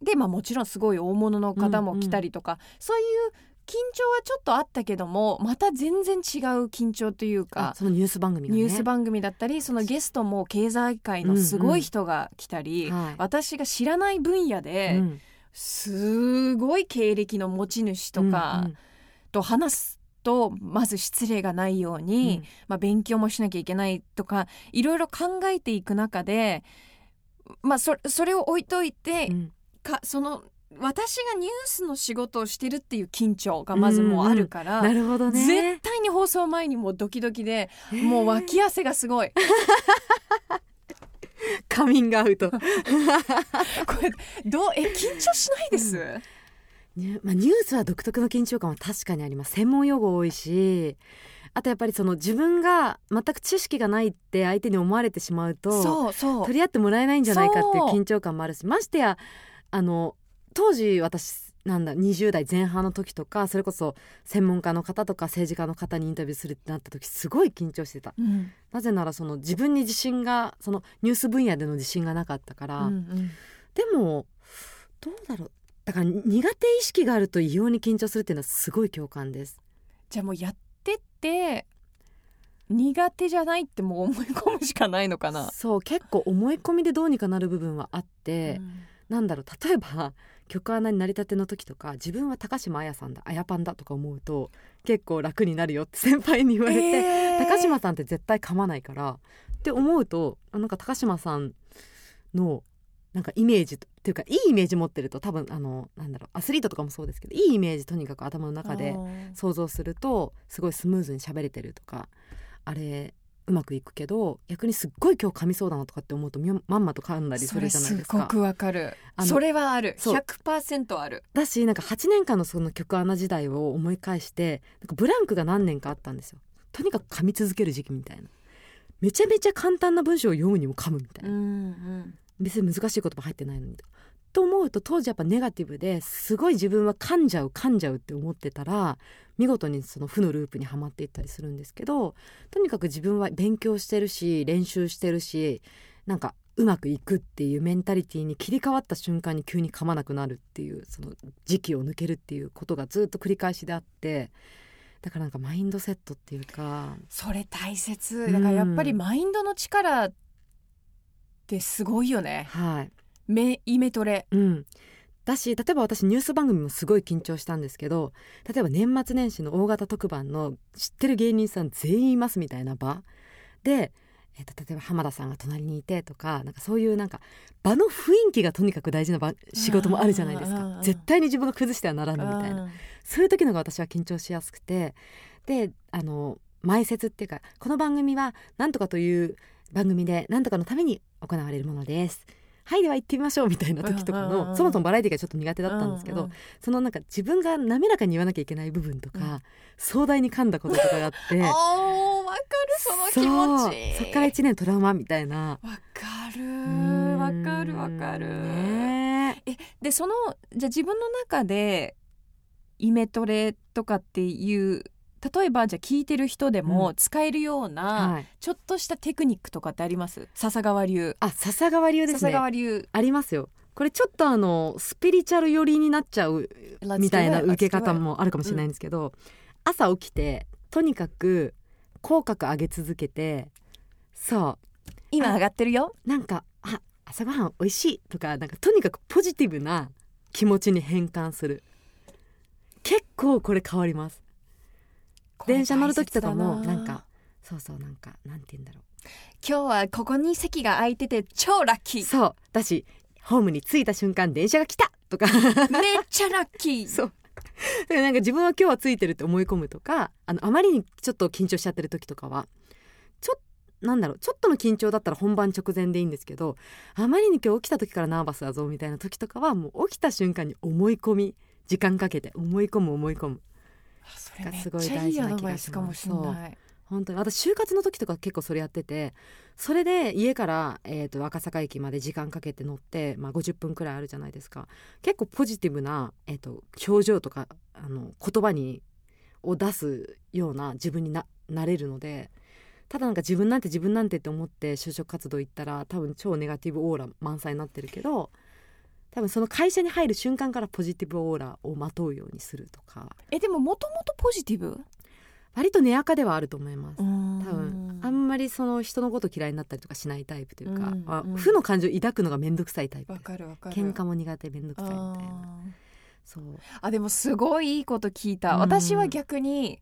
い。で、まあ、もちろんすごい大物の方も来たりとか、そういう緊張はちょっとあったけどもまた全然違う緊張というかあそのニュース番組がね。ニュース番組だったりそのゲストも経済界のすごい人が来たり、はい。私が知らない分野で、うん。すごい経歴の持ち主とかうんうん。と話すとまず失礼がないように、まあ、勉強もしなきゃいけないとかいろいろ考えていく中で、まあ、そそれを置いといて、うん。かその私がニュースの仕事をしてるっていう緊張がまずもうあるから、なるほどね。絶対に放送前にもうドキドキでもう脇汗がすごい。カミングアウト。これどうえ緊張しないです、ねまあ、ニュースは独特の緊張感は確かにあります。専門用語多いしあとやっぱりその自分が全く知識がないって相手に思われてしまうとそうそう。取り合ってもらえないんじゃないかっていう緊張感もあるしましてやあの当時私なんだ20代前半の時とかそれこそ専門家の方とか政治家の方にインタビューするってなった時すごい緊張してた。うん。なぜならその自分に自信がそのニュース分野での自信がなかったから、うんうん。でもどうだろう。だから苦手意識があると異様に緊張するっていうのはすごい共感です。じゃあもうやってって苦手じゃないってもう思い込むしかないのかな。そう結構思い込みでどうにかなる部分はあって、なんだろう例えば曲穴になりたての時とか自分は高島彩さんだ彩パンだとか思うと結構楽になるよって 先輩に言われて、えー。高島さんって絶対噛まないからって思うとあなんか高島さんのなんかイメージっていうかいいイメージ持ってると多分あのなんだろうアスリートとかもそうですけどいいイメージとにかく頭の中で想像するとすごいスムーズに喋れてるとかあれうまくいくけど逆にすっごい今日噛みそうだなとかって思うとまんまと噛んだりするそれじゃないですか。すごくわかる。それはある。そう。100%ある。だしなんか8年間のその曲穴時代を思い返してなんかブランクが何年かあったんですよ。とにかく噛み続ける時期みたいな。めちゃめちゃ簡単な文章を読むにも噛むみたいな、うんうん。別に難しい言葉入ってないのにと思うと当時やっぱネガティブですごい自分は噛んじゃう噛んじゃうって思ってたら見事にその負のループにはまっていったりするんですけどとにかく自分は勉強してるし練習してるしなんかうまくいくっていうメンタリティーに切り替わった瞬間に急に噛まなくなるっていうその時期を抜けるっていうことがずっと繰り返しであってだからなんかマインドセットっていうか。それ大切。だからやっぱりマインドの力ってすごいよね。はい目イメトレ。うん、だし例えば私ニュース番組もすごい緊張したんですけど例えば年末年始の大型特番の知ってる芸人さん全員いますみたいな場。で、えーと例えば浜田さんが隣にいてとかなんかそういうなんか場の雰囲気がとにかく大事な場仕事もあるじゃないですか。絶対に自分が崩してはならぬみたいな。そういう時のが私は緊張しやすくて。であの前説っていうかこの番組はなんとかという番組でなんとかのために行われるものです。はいでは行ってみましょうみたいな時とかの、そもそもバラエティがちょっと苦手だったんですけど、そのなんか自分が滑らかに言わなきゃいけない部分とか、うん。壮大に噛んだこととかがあって わかるその気持ち。そっから1年トラウマみたいな。わかるうん。わかるわかる、ねえでそのじゃあ自分の中でイメトレとかっていう例えばじゃあ聞いてる人でうん。も使えるような、はい、ちょっとしたテクニックとかってあります？笹川流。あ笹川流です笹ね川流。ありますよ。これちょっとあのスピリチュアル寄りになっちゃうみたいな受け方もあるかもしれないんですけど、朝起きてとにかく口角上げ続けてそ今上がってるよ。うなんか「あ朝ごはん美味しい」とかなんかとにかくポジティブな気持ちに変換する。結構これ変わります電車乗る時とかもな。んかそうそうなんかなんて言うんだろ今日はここに席が空いてて超ラッキうー。そうだしホームに着いた瞬間電車が来たとか。めっちゃラッキー。そう。だからなんか自分は今日はついてるって思い込むとかあのあまりにちょっと緊張しちゃってる時とかはちょっなんだろうちょっとの緊張だったら本番直前でいいんですけどあまりに今日起きた時からナーバスだぞみたいな時とかはもう起きた瞬間に思い込み時間かけて思い込む思い込むそれめっすごい大事な気がします。本当に。私就活の時とか結構それやっててそれで家から、えー、と赤坂駅まで時間かけて乗って、まあ、50分くらいあるじゃないですか。結構ポジティブな、えー、と表情とかあの言葉にを出すような自分にななれるのでただなんか自分なんて自分なんてって思って就職活動行ったら多分超ネガティブオーラ満載になってるけど多分その会社に入る瞬間からポジティブオーラをまとうようにするとか。えでももともとポジティブ？割と根垢ではあると思います。多多分あんまりその人のこと嫌いになったりとかしないタイプというか、うんまあうん。負の感情を抱くのが面倒くさいタイプわです。かるわかる。喧嘩も苦手面倒くさいみたいな。そう。あでもすごいいいこと聞いた、うん。私は逆に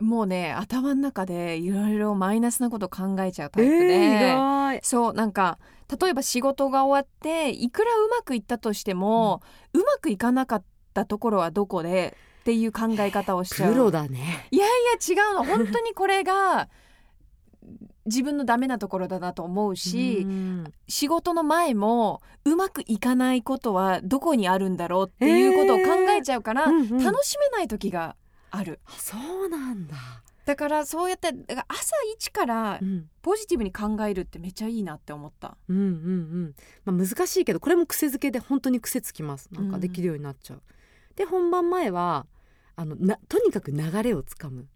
もうね頭の中でいろいろマイナスなこと考えちゃうタイプで、えー、そうなんか例えば仕事が終わっていくらうまくいったとしても、うまくいかなかったところはどこでっていう考え方をしちゃう。プロだね。いやいや違うの。本当にこれが自分のダメなところだなと思うし、うん。仕事の前もうまくいかないことはどこにあるんだろうっていうことを考えちゃうから、うんうん。楽しめない時がある。あそうなんだ、だからそうやって朝一からうん、ポジティブに考えるってめっちゃいいなって思った。うんうんうん。まあ難しいけどこれも癖づけで本当に癖つきます。なんかできるようになっちゃう、で本番前はあのなとにかく流れをつかむ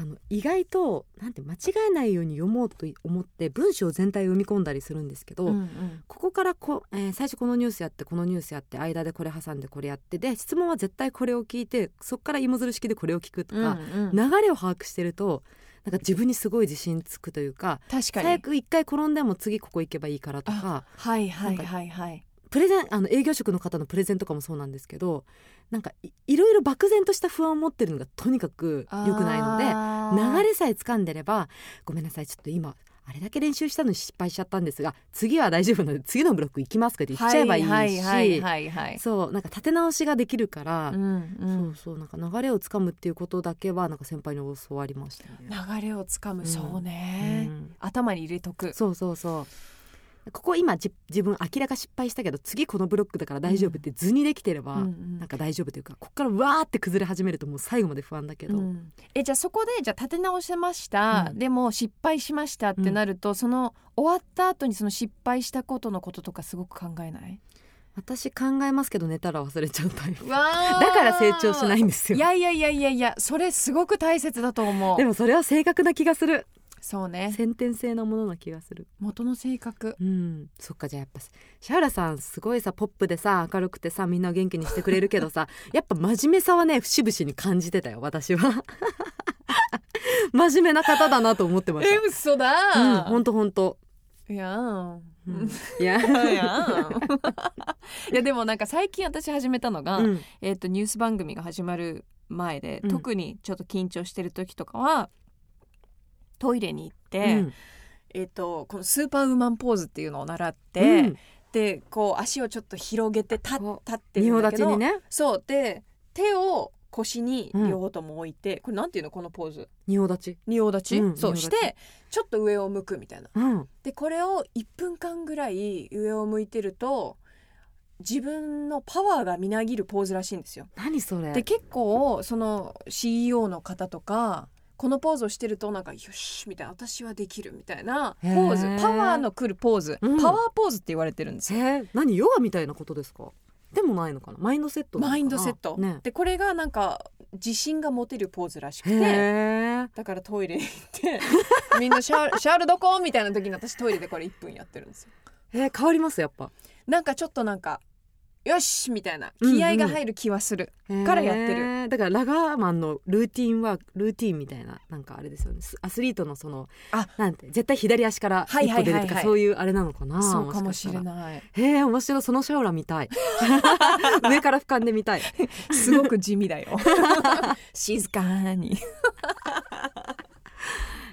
あの意外となんて間違えないように読もうと思って文章全体を読み込んだりするんですけど、うんうん。ここからこ、えー最初このニュースやってこのニュースやって間でこれ挟んでこれやってで質問は絶対これを聞いてそこから芋づる式でこれを聞くとか、うんうん。流れを把握してるとなんか自分にすごい自信つくというか確かに。最悪一回転んでも次ここ行けばいいからとかはいはいはいはいプレゼンあの営業職の方のプレゼンとかもそうなんですけどなんかいいろいろ漠然とした不安を持ってるのがとにかく良くないのでの流れさえ掴んでればごめんなさいちょっと今あれだけ練習したのに失敗しちゃったんですが次は大丈夫なので次のブロック行きますかって言っちゃえばいいし、そうなんか立て直しができるから、うんうん。そうそうなんか流れをつかむっていうことだけはなんか先輩に教わりましたね。流れをつかむ、うんそうね、うん。頭に入れとく。そうそうそうここ今じ自分明らか失敗したけど次このブロックだから大丈夫って図にできてれば、うんうん。なんか大丈夫というかここからわーって崩れ始めるともう最後まで不安だけど、うん。えじゃあそこでじゃあ立て直せました、うん。でも失敗しましたってなると、その終わった後にその失敗したことのこととかすごく考えない？私考えますけど寝たら忘れちゃうタイプ。わだから成長しないんですよ。いやいやいやいやいやそれすごく大切だと思う。でもそれは正確な気がするそうね。先天性なものな気がする。元の性格。うん。そっかじゃあやっぱシャウラさんすごいさポップでさ明るくてさみんなを元気にしてくれるけどさ やっぱ真面目さはね節々に感じてたよ私は。真面目な方だなと思ってましえた嘘だ。うんほんとほんと。いやー。うん。いや。いやでもなんか最近私始めたのが、うん。えー、とニュース番組が始まる前で、うん。特にちょっと緊張してる時とかはトイレに行って、うん。えー、とこのスーパーウーマンポーズっていうのを習って、うん。でこう足をちょっと広げて立ってるんだけどね。そう。で手を腰にうん両方とも置いて、これなんていうのこのポーズ？仁王立ち。仁王立ち、うんそうしてちょっと上を向くみたいな。うん。でこれを1分間ぐらい上を向いてると自分のパワーがみなぎるポーズらしいんですよ。何それ？で結構その CEO の方とかこのポーズをしてるとなんかよしみたいな私はできるみたいなポーズパワーの来るポーズ、うん。パワーポーズって言われてるんですよ。えー、何ヨガみたいなことですか？でもないのかな？マインドセットマインドセット、ね。でこれがなんか自信が持てるポーズらしくてだからトイレ行ってみんなシャ シャワールどこみたいな時に私トイレでこれ1分やってるんですよ。えー、変わりますやっぱ。なんかちょっとなんかよしみたいな気合が入る気はする、からやってる。だからラガーマンのルーティンはルーティンみたいななんかあれですよね。スアスリートのそのあ。なんて絶対左足からはい一歩出るとかそういうあれなのかな？そうかもしれいない。へえ面白い。そのシャオラ見たい。上から俯瞰で見たい。すごく地味だよ。静かに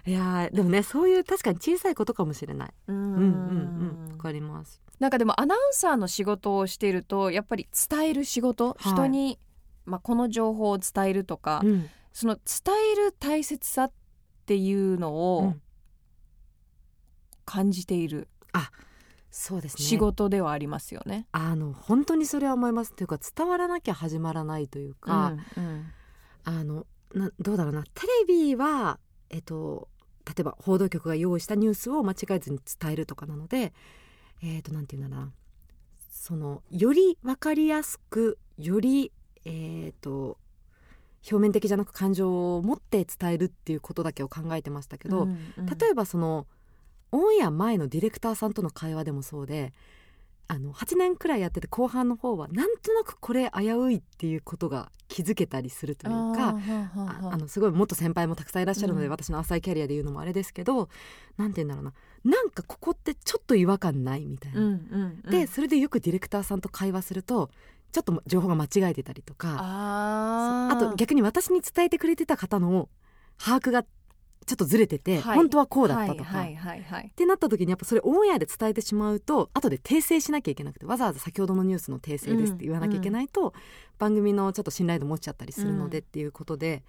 いやーでもねそういう確かに小さいことかもしれない。うん。うんうんうん。わかります。なんかでもアナウンサーの仕事をしているとやっぱり伝える仕事、はい。人に、まあ、この情報を伝えるとか、うん。その伝える大切さっていうのうをん。感じているそうですね。仕事ではありますよね。あの本当にそれは思います。というか伝わらなきゃ始まらないというか、うんうん。あのなどうだろうな。テレビはえっと例えば報道局が用意したニュースを間違えずに伝えるとかなのでえっ、となんていうんだな。そのより分かりやすくよりえっ、と表面的じゃなく感情を持って伝えるっていうことだけを考えてましたけど、うんうん。例えばそのオンエア前のディレクターさんとの会話でもそうであの8年くらいやってて後半の方はなんとなくこれ危ういっていうことが気づけたりするというかあのすごい元先輩もたくさんいらっしゃるので、うん。私の浅いキャリアで言うのもあれですけどなんて言うんだろうな。なんかここってちょっと違和感ないみたいな。うんうんうん。でそれでよくディレクターさんと会話するとちょっと情報が間違えてたりとかあと逆に私に伝えてくれてた方の把握がちょっとずれてて、はい。本当はこうだったとか。ってなった時にやっぱそれオンエアで伝えてしまうと後で訂正しなきゃいけなくてわざわざ先ほどのニュースの訂正ですって言わなきゃいけないと、番組のちょっと信頼度持っちゃったりするのでうんっていうことで、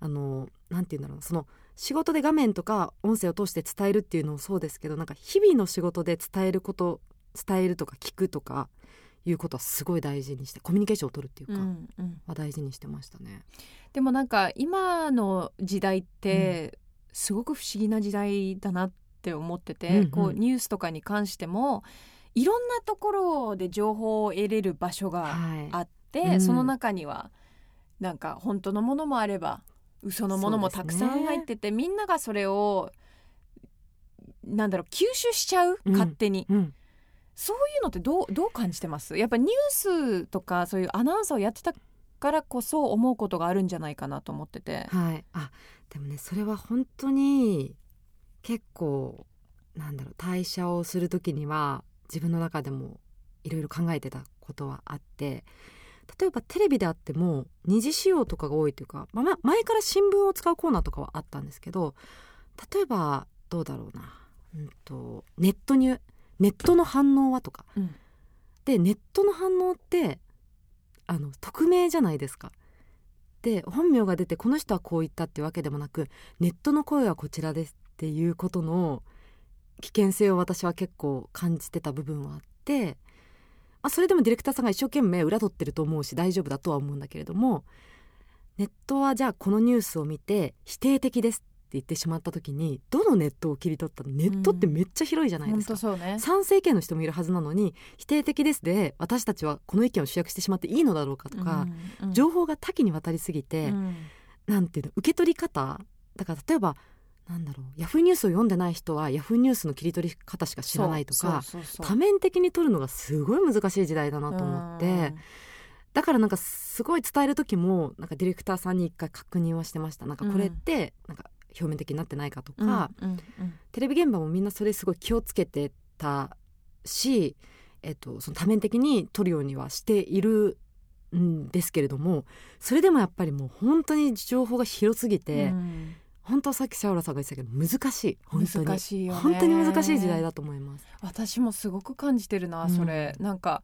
あのなんて言うんだろうなその仕事で画面とか音声を通して伝えるっていうのもそうですけどなんか日々の仕事で伝えること伝えるとか聞くとかいうことはすごい大事にしてコミュニケーションを取るっていうか、うんうん。は大事にしてましたね。でもなんか今の時代ってすごく不思議な時代だなって思ってて、うんうん。こうニュースとかに関してもいろんなところで情報を得れる場所がはい。あって、うん。その中にはなんか本当のものもあれば嘘のものもたくさん入ってて、みんながそれをなんだろう吸収しちゃう？うん。勝手に、うん。そういうのってどうどう感じてます？やっぱニュースとかそういうアナウンサーをやってたからこそ思うことがあるんじゃないかなと思ってて。はい、あでもねそれは本当に結構なんだろう退社をする時には自分の中でもいろいろ考えてたことはあって例えばテレビであっても二次使用とかが多いというか、まあま、前から新聞を使うコーナーとかはあったんですけど例えばどうだろうな、うん、とネットニュネットの反応はとか、うん。でネットの反応ってあの匿名じゃないですか。で本名が出てこの人はこう言ったってわけでもなくネットの声はこちらですっていうことの危険性を私は結構感じてた部分はあって、まあ、それでもディレクターさんが一生懸命裏取ってると思うし大丈夫だとは思うんだけれどもネットはじゃあこのニュースを見て否定的です言ってしまった時にどのネットを切り取ったの？ネットってめっちゃ広いじゃないで本すか。うね。賛成意見の人もいるはずなのに否定的ですで私たちはこの意見を集約してしまっていいのだろうかとか、うんうん情報が多岐にわたりすぎて、うん。なんていうの受け取り方だから例えばなんだろうヤフーニュースを読んでない人はヤフーニュースの切り取り方しか知らないとか多面的に取るのがすごい難しい時代だなと思ってだからなんかすごい伝える時もなんかディレクターさんに一回確認はしてました。なんかこれってなんか表面的になってないかとうんか、うんうん。テレビ現場もみんなそれすごい気をつけてたし、えっと、その多面的に撮るようにはしているんですけれどもそれでもやっぱりもう本当に情報が広すぎて、うん。本当さっきシャオラさんが言ってたけど難しい本当に。難しいよね。本当に難しい時代だと思います。私もすごく感じてるなうん。それ、なんか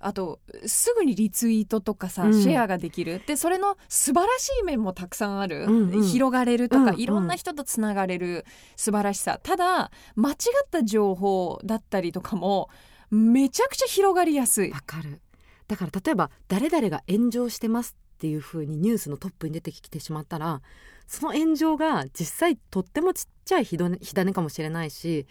あとすぐにリツイートとかさ、うん。シェアができる。でそれの素晴らしい面もたくさんある、うんうん。広がれるとか、うんうん。いろんな人とつながれる素晴らしさ。ただ間違った情報だったりとかもめちゃくちゃ広がりやすい。わかる。だから例えば誰々が炎上してますっていう風にニュースのトップに出てきてしまったらその炎上が実際とってもちっちゃい火種火種かもしれないし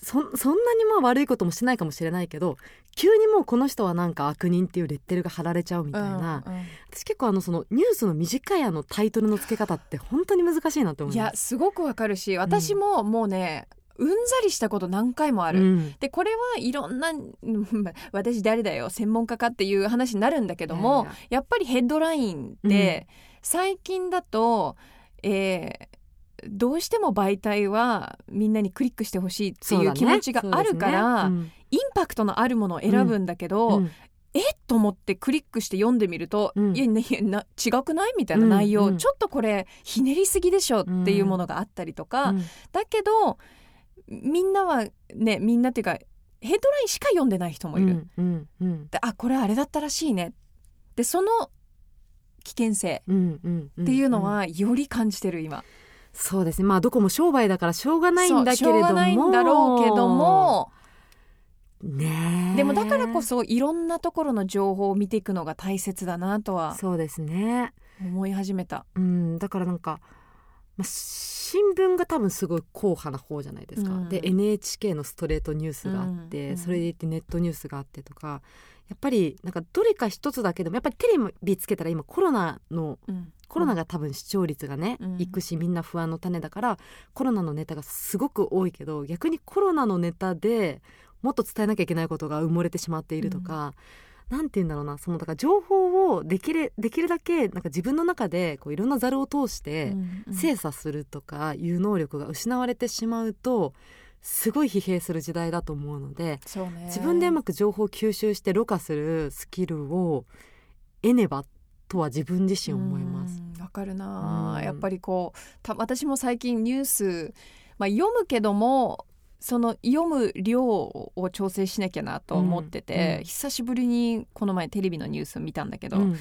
そそんなにまあ悪いこともしないかもしれないけど急にもうこの人はなんか悪人っていうレッテルが貼られちゃうみたいな、うんうん。私結構あのそのニュースの短いあのタイトルの付け方って本当に難しいなと思いいやます。すごくわかるし私ももうね、うんざりしたこと何回もある、うん。でこれはいろんなうん 私誰だよ専門家かっていう話になるんだけども、いやっぱりヘッドラインって、最近だと、えーどうしても媒体はみんなにクリックしてほしいっていう気持ちがあるから、そうですねインパクトのあるものを選ぶんだけど、うん。うんえっと思ってクリックして読んでみると、うん。いやねな違くないみたいな内容、うん。うんちょっとこれひねりすぎでしょっていうものがあったりとか、うん。だけどみんなはねみんなっていうかヘッドラインしか読んでない人もいる。うん。うん。あこれあれだったらしいね。でその危険性うん。うん。うん。っていうのはより感じてる今、そうですね。まあどこも商売だからしょうがないんだけれども。しょうがないんだろうけども。ねえ。でもだからこそいろんなところの情報を見ていくのが大切だなとはそうですね。思い始めた。うん。だからなんか、まあ、新聞が多分すごい硬派な方じゃないですか、うん。で NHK のストレートニュースがあって、うんうんそれでいてネットニュースがあってとかやっぱりなんかどれか一つだけでもやっぱりテレビつけたら今コロナのうんコロナが多分視聴率がね、うん。いくしみんな不安の種だからコロナのネタがすごく多いけど逆にコロナのネタでもっと伝えなきゃいけないことが埋もれてしまっているとか、なんて言うんだろうなそのだから情報をできるできるだけなんか自分の中でこういろんなざるを通して精査するとかいう能力が失われてしまうとすごい疲弊する時代だと思うのでね。自分でうまく情報を吸収してろ過するスキルを得ねばとは自分自身思います。うんわかるな、うん。やっぱりこうた私も最近ニュース、まあ、読むけどもその読む量を調整しなきゃなと思ってて、うんうん。久しぶりにこの前テレビのニュースを見たんだけど、うん。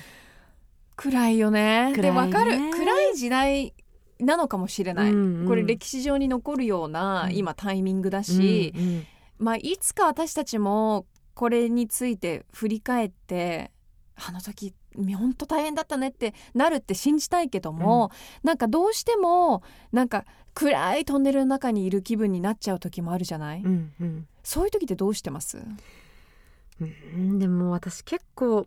暗いよね。でわかる。暗い時代なのかもしれない、うんうん。これ歴史上に残るようなうん。今タイミングだし、うんうん。まあ、いつか私たちもこれについて振り返ってあの時本当大変だったねってなるって信じたいけども、なんかどうしてもなんか暗いトンネルの中にいる気分になっちゃう時もあるじゃない、うんうん。そういう時ってどうしてます？うん。でも私結構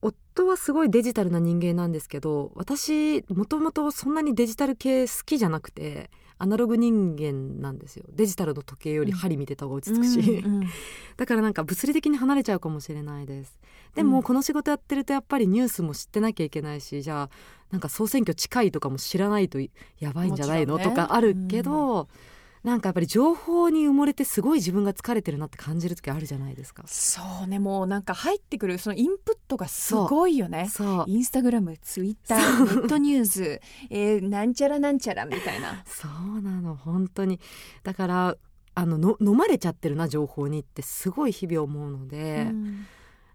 夫はすごいデジタルな人間なんですけど私もともとそんなにデジタル系好きじゃなくてアナログ人間なんですよ。デジタルの時計より針見てた方が落ち着くし、うんうん だからなんか物理的に離れちゃうかもしれないです。でもうんこの仕事やってるとやっぱりニュースも知ってなきゃいけないしじゃあなんか総選挙近いとかも知らないとやばいんじゃないの、ね。とかあるけど、なんかやっぱり情報に埋もれてすごい自分が疲れてるなって感じる時あるじゃないですか。そうねもうなんか入ってくるそのインプットがすごいよね。そう。インスタグラムツイッターネットニュース、えーなんちゃらなんちゃらみたいな。そうなの本当に。だからあのの飲まれちゃってるな情報にってすごい日々思うので、うん。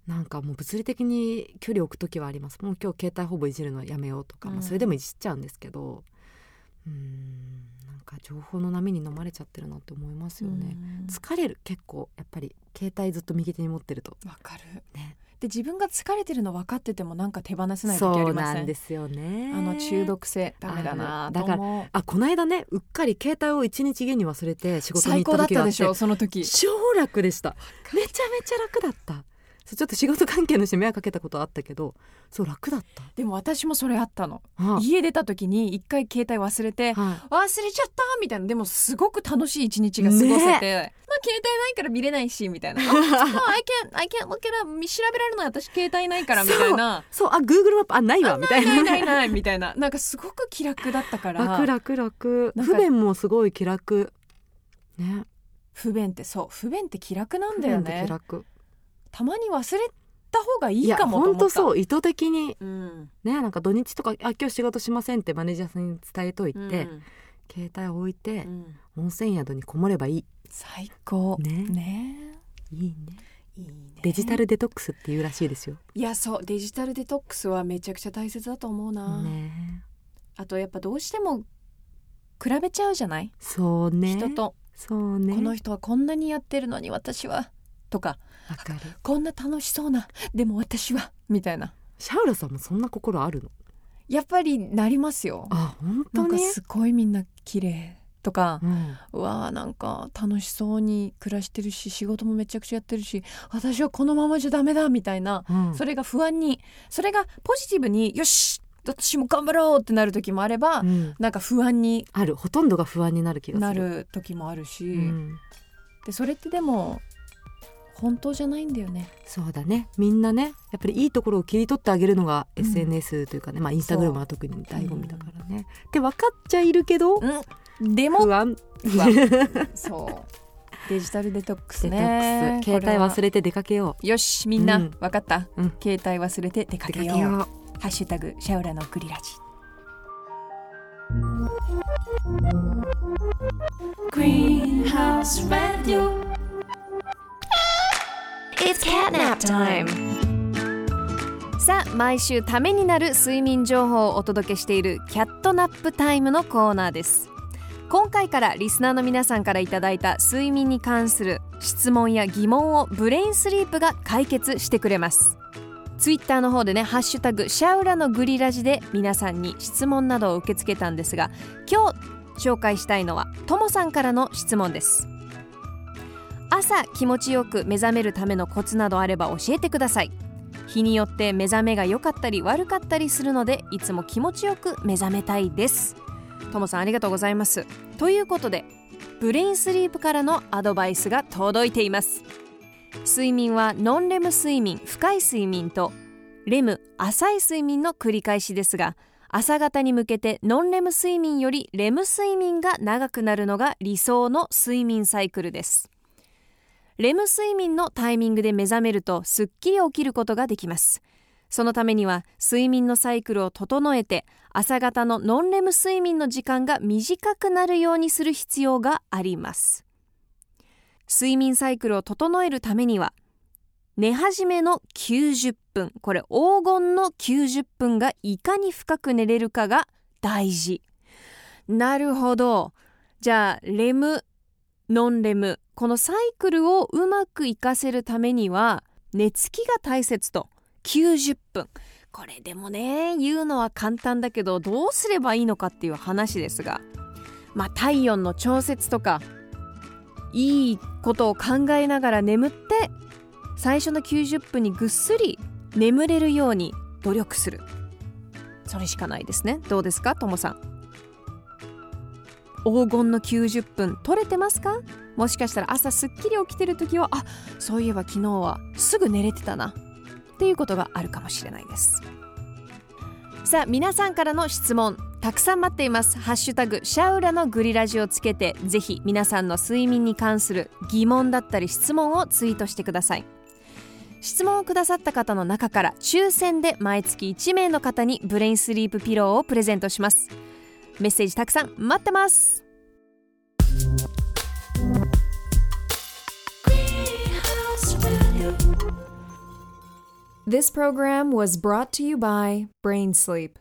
なんかもう物理的に距離を置く時はあります。もう今日携帯ほぼいじるのやめようとか、まあ、うん。それでもいじっちゃうんですけどうーんなんかか情報の波に飲まれちゃってるなって思いますよね、うん。疲れる結構やっぱり携帯ずっと右手に持ってると。わかる。ね。で自分が疲れてるの分かっててもなんか手放せない時ありません？なんですよね。あの中毒性ダメだなだからあこの間ねうっかり携帯を一日家に忘れて仕事に最高だっ行った時があって。たでしょその時。超楽でした。めちゃめちゃ楽だったちょっと仕事関係の人に迷惑かけたことあったけどそう楽だった。でも私もそれあったの。あ。家出た時に一回携帯忘れてはい。忘れちゃったみたいな。でもすごく楽しい一日が過ごせて、まあ携帯ないから見れないしみたいな。あ I can't I can't look it up 調べられない私携帯ないからみたいな。そう。あ Google マップあないわみたいな。いなないないみたいな。なんかすごく気楽だったから。楽楽楽。不便もすごい気楽。ね。不便ってそう。不便って気楽なん不便ってだよね気楽たまに忘れた方がいいかもと思った。本当そう。意図的に。うんねなんか土日とかあ今日仕事しませんってマネージャーさんに伝えといて、うん。携帯置いてうん。温泉宿にこもればいい。最高。ね。ね。いいね。いいね。デジタルデトックスっていうらしいですよ、いやそう。デジタルデトックスはめちゃくちゃ大切だと思うな、ね。あとやっぱどうしても比べちゃうじゃない、そうね。人と、そうね。この人はこんなにやってるのに私は。とかこんな楽しそうなでも私はみたいな。シャウラさんもそんな心あるの？やっぱりなりますよ。あ本なんか当にすごいみんな綺麗とかうん。うわーなんか楽しそうに暮らしてるし仕事もめちゃくちゃやってるし私はこのままじゃダメだみたいなうん。それが不安にそれがポジティブによし私も頑張ろうってなる時もあれば、うん。なんか不安にある。ほとんどが不安になる気がする。なる時もあるし、うん。でそれってでも本当じゃないんだよね。そうだね。みんなねやっぱりいいところを切り取ってあげるのがうん。SNS というかね、まあインスタグラムは特に醍醐味だからね。で分かっちゃいるけどうん。でも不安。不安。そう。デジタルデトックスデトねックス。携帯忘れて出かけよよしみんな、うん。わかった、うん。携帯忘れて出かけよう。かけよう。ハッシュタグシャウラのグリラジ。Greenhouse Radio. It's catnap time! さあ毎週ためになる睡眠情報をお届けしているキャットナップタイムのコーナーです。今回からリスナーの皆さんからいただいた睡眠に関する質問や疑問をブレインスリープが解決してくれます。ツイッターの方でね「ハッシュタグシャウラのグリラジ」で皆さんに質問などを受け付けたんですが今日紹介したいのはともさんからの質問です。朝気持ちよく目覚めるためのコツなどあれば教えてください。日によって目覚めが良かったり悪かったりするのでいつも気持ちよく目覚めたいです。ともさんありがとうございます。ということでブレインスリープからのアドバイスが届いています。睡眠はノンレム睡眠深い睡眠とレム浅い睡眠の繰り返しですが朝方に向けてノンレム睡眠よりレム睡眠が長くなるのが理想の睡眠サイクルです。レム睡眠のタイミングで目覚めるとすっきり起きることができます。そのためには睡眠のサイクルを整えて朝方のノンレム睡眠の時間が短くなるようにする必要があります。睡眠サイクルを整えるためには寝始めの90分これ黄金の90分がいかに深く寝れるかが大事。なるほど。じゃあレムノンレム。このサイクルをうまく活かせるためには寝つきが大切と。90分。これでもね言うのは簡単だけどどうすればいいのかっていう話ですが。まあ体温の調節とかいいことを考えながら眠って最初の90分にぐっすり眠れるように努力する。それしかないですね。どうですかともさん？黄金の90分取れてますか？もしかしたら朝すっきり起きてる時はあそういえば昨日はすぐ寝れてたな。っていうことがあるかもしれないです。さあ皆さんからの質問たくさん待っています。ハッシュタグシャウラのグリラジをつけてぜひ皆さんの睡眠に関する疑問だったり質問をツイートしてください。質問をくださった方の中から抽選で毎月1名の方にブレインスリープピローをプレゼントします。メッセージたくさん待ってます Greenhouse Radio. This program was brought to you by Brain Sleep